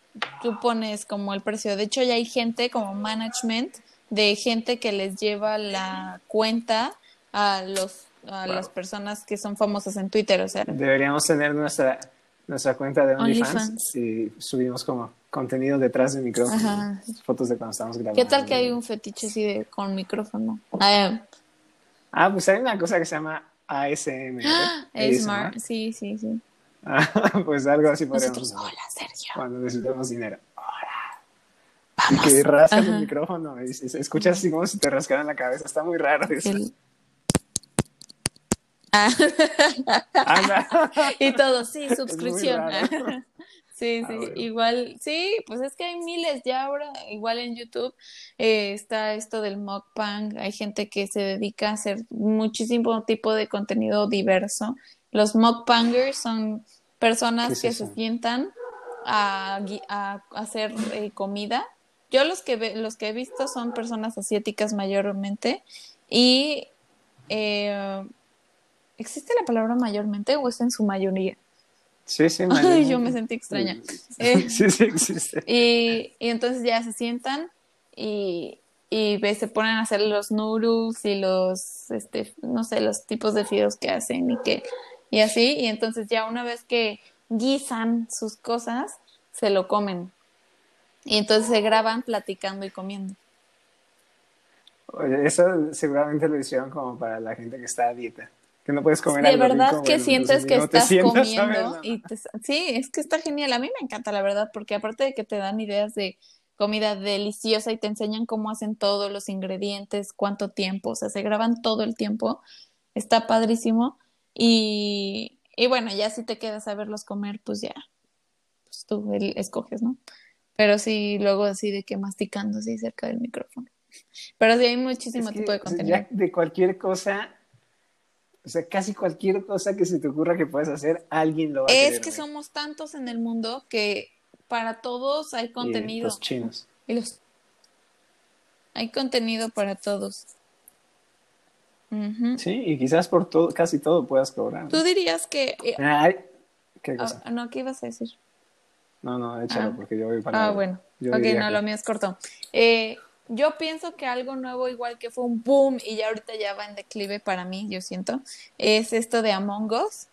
tú pones como el precio. De hecho, ya hay gente como management de gente que les lleva la cuenta a los a Wow. las personas que son famosas en Twitter, o sea, Deberíamos tener nuestra, nuestra cuenta de OnlyFans y subimos como contenido detrás del micrófono. Ajá. Fotos de cuando estamos grabando. ¿qué tal que hay un fetiche así de con micrófono? Ah, Ah, pues hay una cosa que se llama ASM. ASMR, sí, sí, sí. Ah, pues algo así podríamos Nosotros, hacer hola, Sergio. cuando necesitamos dinero. Vamos. Y que rascas Ajá. el micrófono y se- se escucha así como si te rascaran la cabeza. Está muy raro eso. El- Ah. Anda. Y todo, sí, suscripción. Sí, Ah, sí, igual, sí, pues es que hay miles ya ahora, igual en YouTube eh, está esto del mukbang, hay gente que se dedica a hacer muchísimo tipo de contenido diverso. Los mukbangers son ¿Qué personas es que eso? se sientan a, a hacer eh, comida. Yo los que ve- los que he visto son personas asiáticas mayormente y eh, ¿existe la palabra mayormente o es en su mayoría? Sí, sí. Ay, yo me sentí extraña. Eh, Sí, sí y, y entonces ya se sientan y, y se ponen a hacer los noodles y los, este, no sé, los tipos de fideos que hacen y que, y así. Y entonces ya una vez que guisan sus cosas, se lo comen. Y entonces se graban platicando y comiendo. Oye, eso seguramente lo hicieron como para la gente que está a dieta. Que no puedes comer De verdad rico, que bueno, sientes que no estás sientas comiendo y te- sí, es que está genial. A mí me encanta, la verdad, porque aparte de que te dan ideas de comida deliciosa y te enseñan cómo hacen todos los ingredientes, cuánto tiempo, o sea, se graban todo el tiempo. Está padrísimo. Y, y bueno, ya si te quedas a verlos comer, pues ya, pues tú el- escoges, ¿no? Pero sí, luego así de que masticando así cerca del micrófono. Pero sí hay muchísimo Es que, tipo de contenido. de cualquier cosa, o sea, casi cualquier cosa que se te ocurra que puedes hacer, alguien lo va a Es querer que ver. somos tantos en el mundo que para todos hay Y contenido. los chinos. Y los- Hay contenido para todos. Sí, y quizás por todo, casi todo puedas cobrar. Tú dirías que... eh, Ay, ¿Qué cosa? ah, no, ¿qué ibas a decir? No, no, échalo ah. porque yo voy para Ah, bueno. Yo ok, no, que- lo mío es corto. Eh, yo pienso que algo nuevo, igual que fue un boom y ya ahorita ya va en declive para mí, yo siento, es esto de Among Us,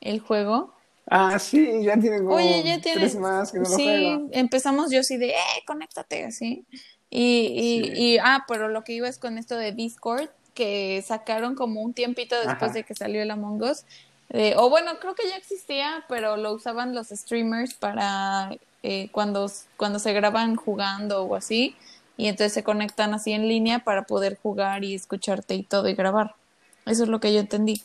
el juego. Ah, sí, ya tienen como Oye, ya tiene. tres más que no lo sí, juego. empezamos yo así de, eh, conéctate, así. Y, y, Sí. y, ah, pero lo que iba es con esto de Discord, que sacaron como un tiempito después Ajá. de que salió el Among Us. Eh, o bueno, creo que ya existía, pero lo usaban los streamers para eh, cuando, cuando se graban jugando o así. Y entonces se conectan así en línea para poder jugar y escucharte y todo y grabar. Eso es lo que yo entendí.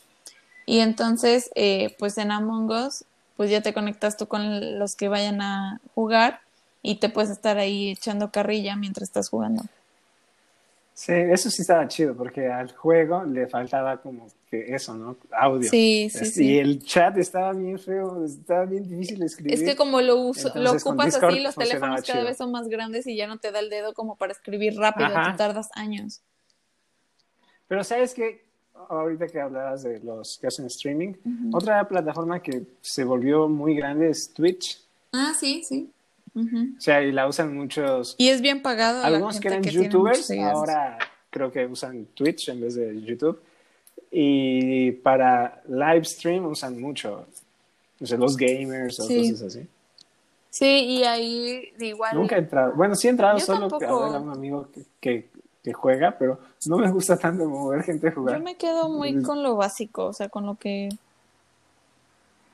Y entonces, eh, pues en Among Us, pues ya te conectas tú con los que vayan a jugar y te puedes estar ahí echando carrilla mientras estás jugando. Sí, eso sí estaba chido porque al juego le faltaba como que eso, ¿no? Audio. Sí, sí, sí. Y el chat estaba bien feo, estaba bien difícil de escribir. Es que como lo, uso- lo Entonces, ocupas así, los teléfonos cada chido. vez son más grandes y ya no te da el dedo como para escribir rápido, Ajá. tardas años. Pero sabes que ahorita que hablabas de los que hacen streaming, otra plataforma que se volvió muy grande es Twitch. Ah, sí, sí. O sea, y la usan muchos, Y es bien pagado. algunos que eran youtubers, ahora creo que usan Twitch en vez de YouTube. Y para live stream usan mucho, o sea, los gamers o Sí. cosas así. Sí, y ahí igual. Nunca he entrado. Bueno, sí he entrado Yo solo tampoco. a ver a un amigo que, que, que juega, pero no me gusta tanto como ver gente jugar. Yo me quedo muy con lo básico, o sea, con lo que...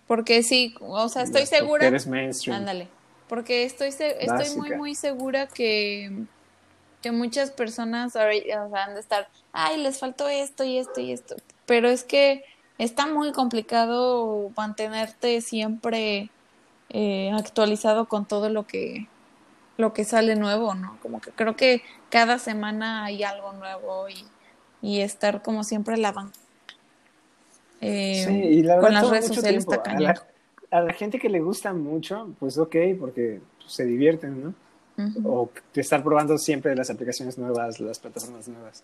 Porque sí, o sea, estoy segura... Eres mainstream. Ándale, porque estoy, estoy muy, Básica. muy segura que, que muchas personas ahorita, o sea, han de estar, ay, les faltó esto y esto y esto, pero es que está muy complicado mantenerte siempre eh, actualizado con todo lo que, lo que sale nuevo, ¿no? Como que creo que cada semana hay algo nuevo y, y estar como siempre a la van- eh, Sí, y la verdad con las redes sociales está A la, cañón. A la gente que le gusta mucho, pues ok, porque se divierten, ¿no? o de estar probando siempre las aplicaciones nuevas, las plataformas nuevas.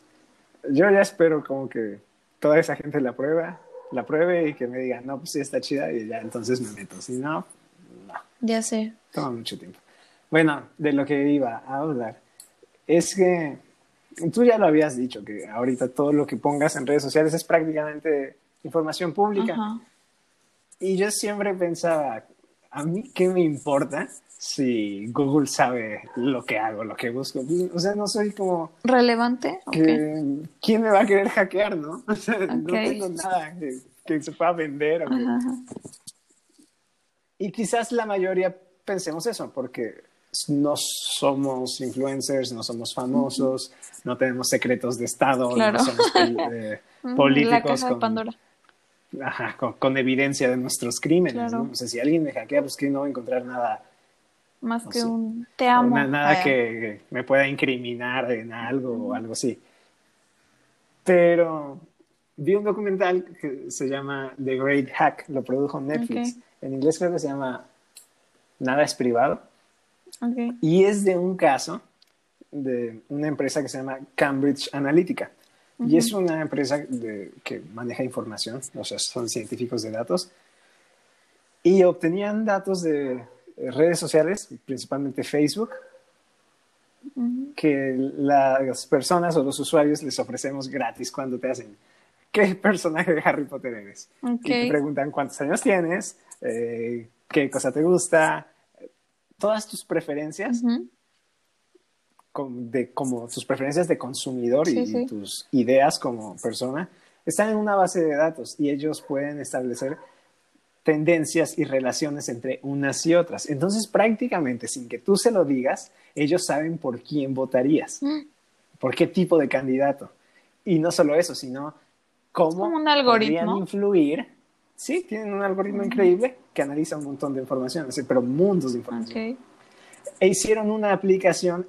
Yo ya espero como que toda esa gente la prueba, la pruebe y que me diga, no, pues sí está chida y ya entonces me meto. Si no, no. Ya sé. Toma mucho tiempo. Bueno, de lo que iba a hablar es que tú ya lo habías dicho, que ahorita todo lo que pongas en redes sociales es prácticamente información pública. Y yo siempre pensaba, ¿a mí qué me importa si Google sabe lo que hago, lo que busco? O sea, no soy como... ¿Relevante? Que, ¿Quién me va a querer hackear, no? O sea, no tengo nada que, se pueda vender. Y quizás la mayoría pensemos eso, porque no somos influencers, no somos famosos, no tenemos secretos de Estado, no somos eh, políticos. La de Pandora ajá, con, evidencia de nuestros crímenes. ¿no? O sea, si alguien me hackea, pues que no va a encontrar nada. Más que un te amo. nada que me pueda incriminar en algo o algo así. Pero vi un documental que se llama The Great Hack, lo produjo Netflix. En inglés creo que se llama Nada es privado. Y es de un caso de una empresa que se llama Cambridge Analytica. Y es una empresa que maneja información, o sea, son científicos de datos. Y obtenían datos de redes sociales, principalmente Facebook, que las personas o los usuarios les ofrecemos gratis cuando te hacen, ¿qué personaje de Harry Potter eres? Y te preguntan cuántos años tienes, eh, qué cosa te gusta, todas tus preferencias de como tus preferencias de consumidor y, tus ideas como persona están en una base de datos y ellos pueden establecer tendencias y relaciones entre unas y otras. Entonces, prácticamente sin que tú se lo digas, ellos saben por quién votarías, mm. por qué tipo de candidato. Y no solo eso, sino cómo un algoritmo. influir. Sí, tienen un algoritmo increíble que analiza un montón de información, pero mundos de información. E hicieron una aplicación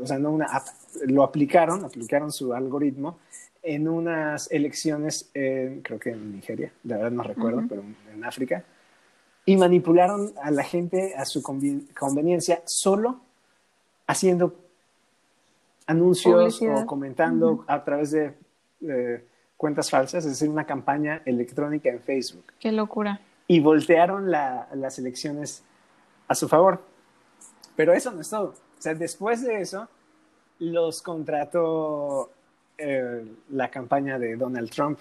o sea, no una app, lo aplicaron, aplicaron su algoritmo en unas elecciones, creo que en Nigeria, de verdad no recuerdo, pero en África, y manipularon a la gente a su conveniencia solo haciendo anuncios o comentando a través de cuentas falsas, es decir, una campaña electrónica en Facebook. Qué locura. Y voltearon las elecciones a su favor. Pero eso no es todo sea, después de eso, los contrató eh, la campaña de Donald Trump.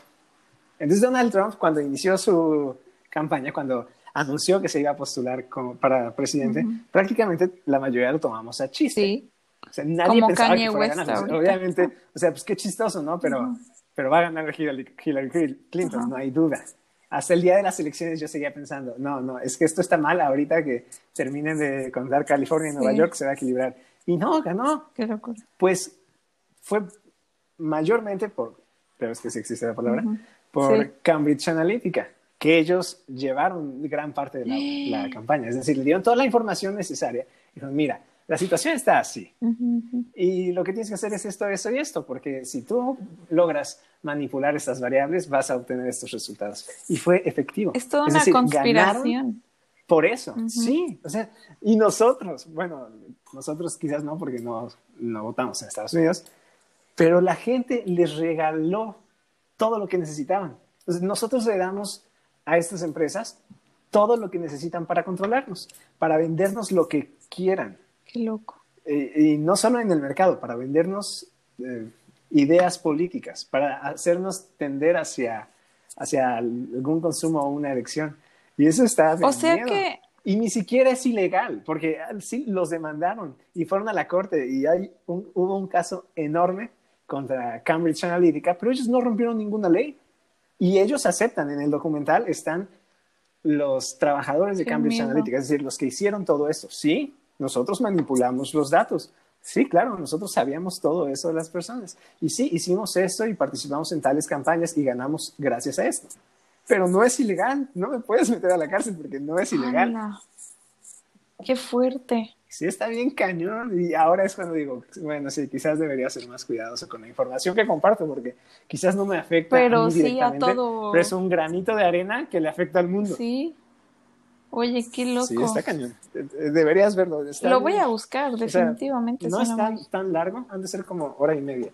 Entonces Donald Trump, cuando inició su campaña, cuando anunció que se iba a postular como para presidente, prácticamente la mayoría lo tomamos a chiste. Sí. O sea, nadie pensaba que fuera a ganar. Obviamente, o sea, pues qué chistoso, ¿no? Pero, pero va a ganar Hillary, Hillary Clinton, no hay duda hasta el día de las elecciones yo seguía pensando, no, no, es que esto está mal ahorita que terminen de contar California y Nueva York, se va a equilibrar. Y no, ganó. Qué locura. Pues fue mayormente por, pero es que sí existe la palabra, por Cambridge Analytica, que ellos llevaron gran parte de la, la, campaña. Es decir, le dieron toda la información necesaria. Y dijeron, mira, la situación está así. Y lo que tienes que hacer es esto, eso y esto, porque si tú logras manipular estas variables, vas a obtener estos resultados. Y fue efectivo. Es toda una conspiración. Por eso, sí. O sea, y nosotros, bueno, nosotros quizás no, porque no, no votamos en Estados Unidos, pero la gente les regaló todo lo que necesitaban. Entonces, nosotros le damos a estas empresas todo lo que necesitan para controlarnos, para vendernos lo que quieran. Qué loco. y no solo en el mercado, para vendernos eh, ideas políticas, para hacernos tender hacia, hacia algún consumo o una elección. Y eso está... O sea que... Y ni siquiera es ilegal, porque ah, sí los demandaron y fueron a la corte y hay hubo un caso enorme contra Cambridge Analytica, pero ellos no rompieron ninguna ley. Y ellos aceptan, en el documental están los trabajadores de Cambridge Analytica, es decir, los que hicieron todo esto. Sí, nosotros manipulamos los datos. Sí, claro, nosotros sabíamos todo eso de las personas. Y sí, hicimos esto y participamos en tales campañas y ganamos gracias a esto. Pero no es ilegal, no me puedes meter a la cárcel porque no es ilegal. Qué fuerte. Sí, está bien cañón. Y ahora es cuando digo, bueno, sí, quizás debería ser más cuidadoso con la información que comparto porque quizás no me afecta pero a sí a todo. Pero es un granito de arena que le afecta al mundo. Sí. Oye, qué loco. Sí, está cañón. Eh, eh, Deberías verlo. está Lo voy a buscar, sea, definitivamente. No es tan, tan largo, han de ser como hora y media.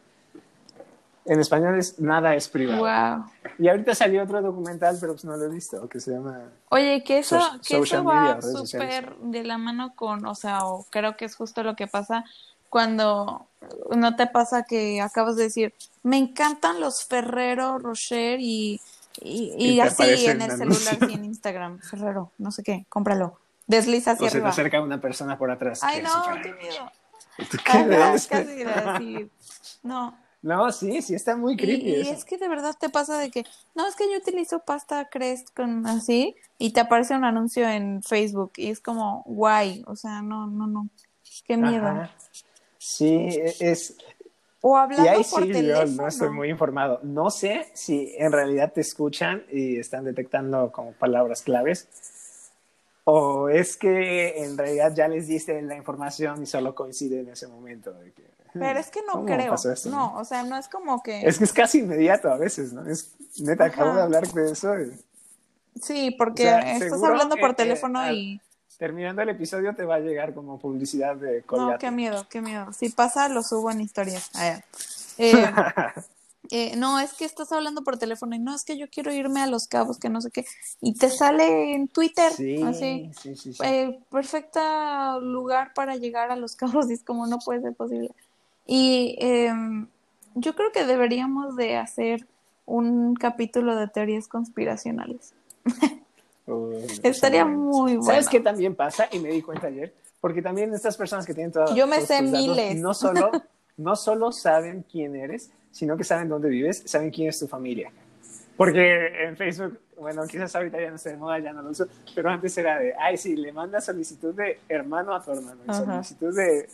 En español es nada es privado. Wow. Y ahorita salió otro documental, pero pues no lo he visto, que se llama... Oye, que eso, So- que eso va súper de la mano con, o sea, o creo que es justo lo que pasa cuando no te pasa que acabas de decir, me encantan los Ferrero Rocher y, y, y Y te así en el anuncio. celular y en Instagram, Ferrero, no sé qué, cómpralo. Desliza hacia O se te acerca una persona por atrás. Ay, no, qué miedo. ¿Tú qué? ¿De Ajá, dónde es que- casi iba a decir. No, No, sí, sí está muy Y, creepy y eso. es que de verdad te pasa de que, no, es que yo utilizo pasta Crest con así y te aparece un anuncio en Facebook y es como, guay, o sea, no, no, no, qué miedo. Ajá. Sí, es... O Y hablando ahí por sí, yo teléfono. no estoy muy informado. No sé si en realidad te escuchan y están detectando como palabras claves. O es que en realidad ya les diste la información y solo coincide en ese momento. de que, Pero es que no ¿cómo creo, esto, no, o sea, no es como que, Es que es casi inmediato a veces, ¿no? Es neta, acabo Ajá. de hablar de eso. y sí, porque o sea, estás hablando por que, teléfono eh, y, terminando el episodio te va a llegar como publicidad de no, Colgate. qué miedo, qué miedo. Si pasa, lo subo en historias. Eh, Eh, no, es que estás hablando por teléfono y no, es que yo quiero irme a Los Cabos, que no sé qué, y te sale en Twitter, sí, así, sí, sí, sí. eh, perfecta lugar para llegar a Los Cabos, y es como no puede ser posible. Y em, yo creo que deberíamos de hacer un capítulo de teorías conspiracionales. Uy, Estaría muy bueno. ¿Sabes qué también pasa? Y me di cuenta ayer. Porque también estas personas que tienen toda- Yo me todos sé tus datos, miles. No solo, no solo saben quién eres, sino que saben dónde vives, saben quién es tu familia. Porque en Facebook, bueno, quizás ahorita ya no está de moda, ya no lo uso, pero antes era de, ay, sí, le mandas solicitud de hermano a tu hermano, Ajá. solicitud de...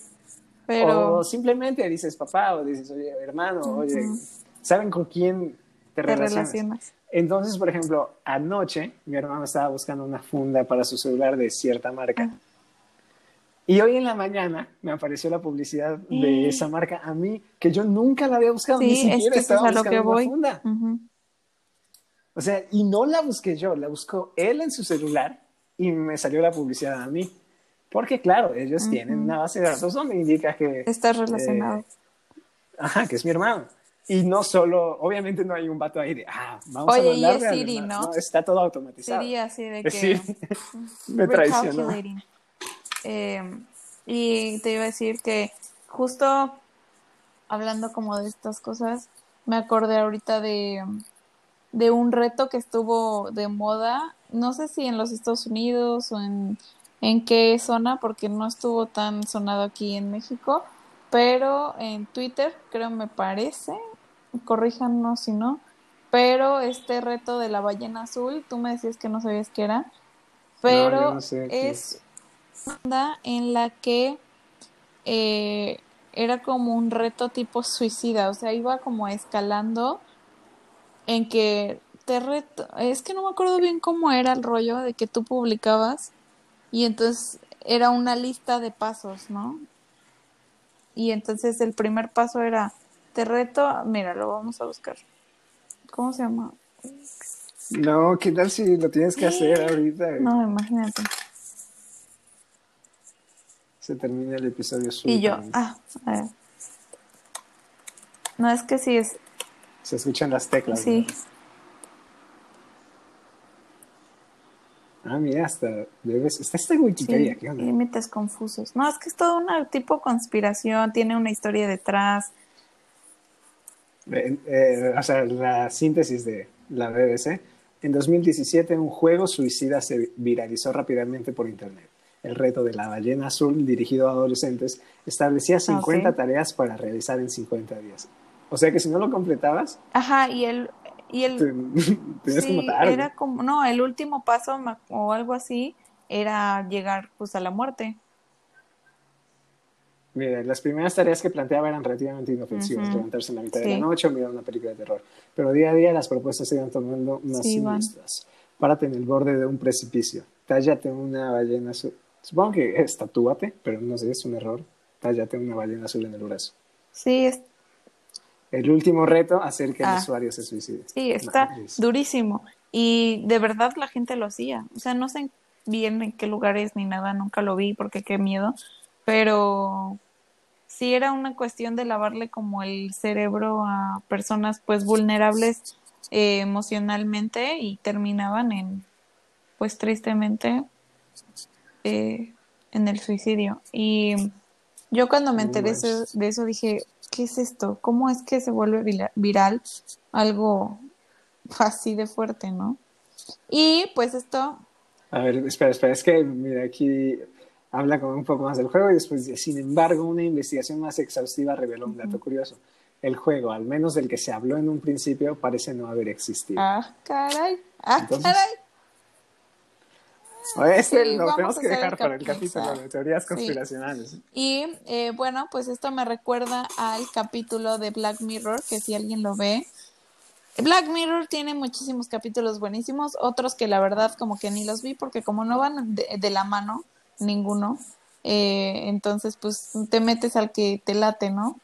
Pero O simplemente dices papá, o dices, oye, hermano, oye, Ujú. saben con quién te te relacionas. relacionas. Entonces, por ejemplo, anoche mi hermano estaba buscando una funda para su celular de cierta marca. Ah. Y hoy en la mañana me apareció la publicidad de esa marca a mí, que yo nunca la había buscado, ni Sí, siquiera es estaba buscando que una funda. O sea, y no la busqué yo, la buscó él en su celular y me salió la publicidad a mí. Porque claro, ellos tienen una base de datos donde indica que... Relacionado. eh, ajá, que es mi hermano. Y no solo, obviamente no hay un vato ahí de, ah, vamos Oye, a y mandarle es al Siri, hermano". ¿no? Está todo automatizado. Sería así de que... Sí, me traicionó. Eh, y te iba a decir que justo hablando como de estas cosas, me acordé ahorita de, de un reto que estuvo de moda, no sé si en los Estados Unidos o en, en qué zona, porque no estuvo tan sonado aquí en México, pero en Twitter, creo me parece, corríjanos si no, pero este reto de la ballena azul, tú me decías que no sabías qué era, pero no sé qué es una onda en la que eh, era como un reto tipo suicida, o sea, iba como escalando en que te reto, es que no me acuerdo bien cómo era el rollo de que tú publicabas y entonces era una lista de pasos, ¿no? Y entonces el primer paso era, te reto, mira, lo vamos a buscar. ¿Cómo se llama? No, ¿qué tal si lo tienes que hacer ahorita? No, imagínate. Se termina el episodio Y yo, ah, a ver. No, es que sí es, Se escuchan las teclas. sí. ¿no? Ah, mira, hasta debes... Está esta Wikipedia, Sí, ¿qué onda? límites confusos. No, es que es todo una tipo conspiración, tiene una historia detrás. Eh, eh, o sea, la síntesis de la BBC. En 2017, un juego suicida se viralizó rápidamente por Internet. El reto de la ballena azul, dirigido a adolescentes, establecía 50 Ah, sí. tareas para realizar en 50 días. O sea que si no lo completabas, Ajá, y el, y el, te- tenías que matar. era como, no, el último paso o algo así era llegar pues a la muerte. Mira, las primeras tareas que planteaba eran relativamente inofensivas, Ujú. levantarse en la mitad de la noche o mirar una película de terror. Pero día a día las propuestas se iban tomando más Sí, siniestras. Párate en el borde de un precipicio. Tállate una ballena azul. Supongo que es tatúate, pero no sé, es un error. Tállate una ballena azul en el brazo. Sí, es, El último reto, hacer que el Ah. usuario se suicide. sí, está durísimo. Y de verdad la gente lo hacía. O sea, no sé, bien en qué lugar es ni nada, nunca lo vi porque qué miedo, pero sí era una cuestión de lavarle como el cerebro a personas pues vulnerables eh, emocionalmente y terminaban en pues tristemente eh, en el suicidio. Y yo cuando me enteré de eso dije, ¿qué es esto? ¿Cómo es que se vuelve viral algo así de fuerte, no? Y pues esto... A ver, espera, espera, es que mira, aquí habla como un poco más del juego y después sin embargo, una investigación más exhaustiva reveló un dato curioso. El juego, al menos del que se habló en un principio, parece no haber existido. Ah, caray. Ah, caray. Este lo tenemos que dejar para el capítulo de teorías conspiracionales. Y eh, bueno, pues esto me recuerda al capítulo de Black Mirror, que si alguien lo ve, Black Mirror tiene muchísimos capítulos buenísimos, otros que la verdad como que ni los vi porque como no van de, la mano ninguno, eh, entonces pues te metes al que te late, ¿no?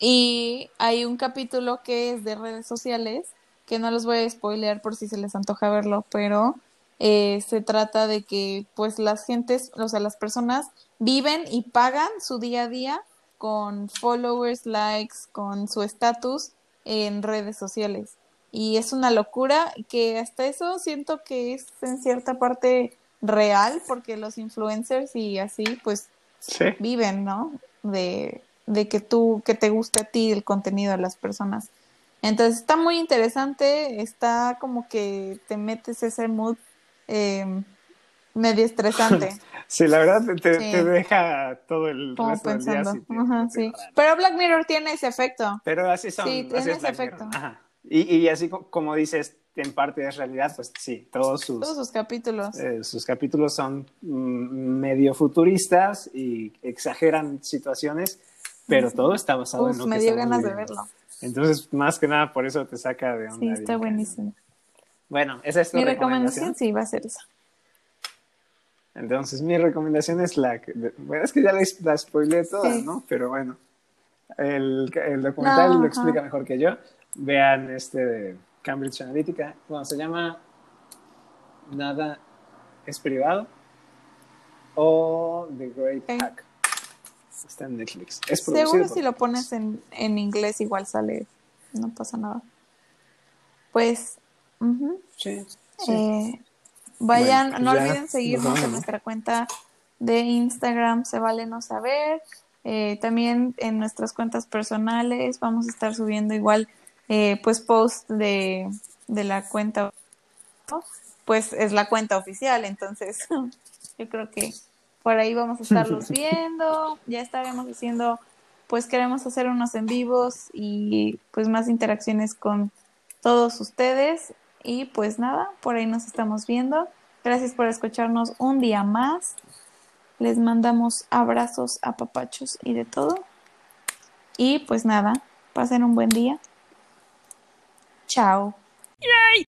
Y hay un capítulo que es de redes sociales, que no los voy a spoilear por si se les antoja verlo, pero eh, se trata de que pues las gentes, o sea, las personas viven y pagan su día a día con followers, likes, con su estatus en redes sociales y es una locura que hasta eso siento que es en cierta parte real porque los influencers y así pues viven, ¿no? De, de que tú, que te guste a ti el contenido de las personas. Entonces está muy interesante, está como que te metes ese mood eh, medio estresante. sí, la verdad te, deja todo el resto del día. sí. Pero Black Mirror tiene ese efecto. Pero así son. Sí, tiene ese efecto. Ajá. Y, y así como dices, en parte es realidad, pues sí, todos sus, todos sus capítulos. Eh, sus capítulos son mm, medio futuristas y exageran situaciones, pero todo está basado en lo me dio ganas de verlo. Entonces, más que nada, por eso te saca de onda. Sí, está buenísimo. Bueno, esa es tu mi recomendación. sí va a ser esa. Entonces, mi recomendación es la que, bueno, es que ya la, la spoileé toda, ¿no? Pero bueno, el, el documental lo explica mejor que yo vean este de Cambridge Analytica. Bueno, se llama Nada es privado o The Great Hack. Está en Netflix. Es Seguro si lo pones en, en, inglés igual sale, no pasa nada. Pues, sí, eh, vayan, pues no olviden seguirnos en nuestra cuenta de Instagram, se vale no saber. Eh, también en nuestras cuentas personales vamos a estar subiendo igual eh, pues post de, de la cuenta, pues es la cuenta oficial, entonces yo creo que por ahí vamos a estarlos viendo, ya estaremos haciendo, pues queremos hacer unos en vivos y pues más interacciones con todos ustedes y pues nada, por ahí nos estamos viendo. Gracias por escucharnos un día más. Les mandamos abrazos a papachos y de todo. Y pues nada, pasen un buen día. Tchau! Yay!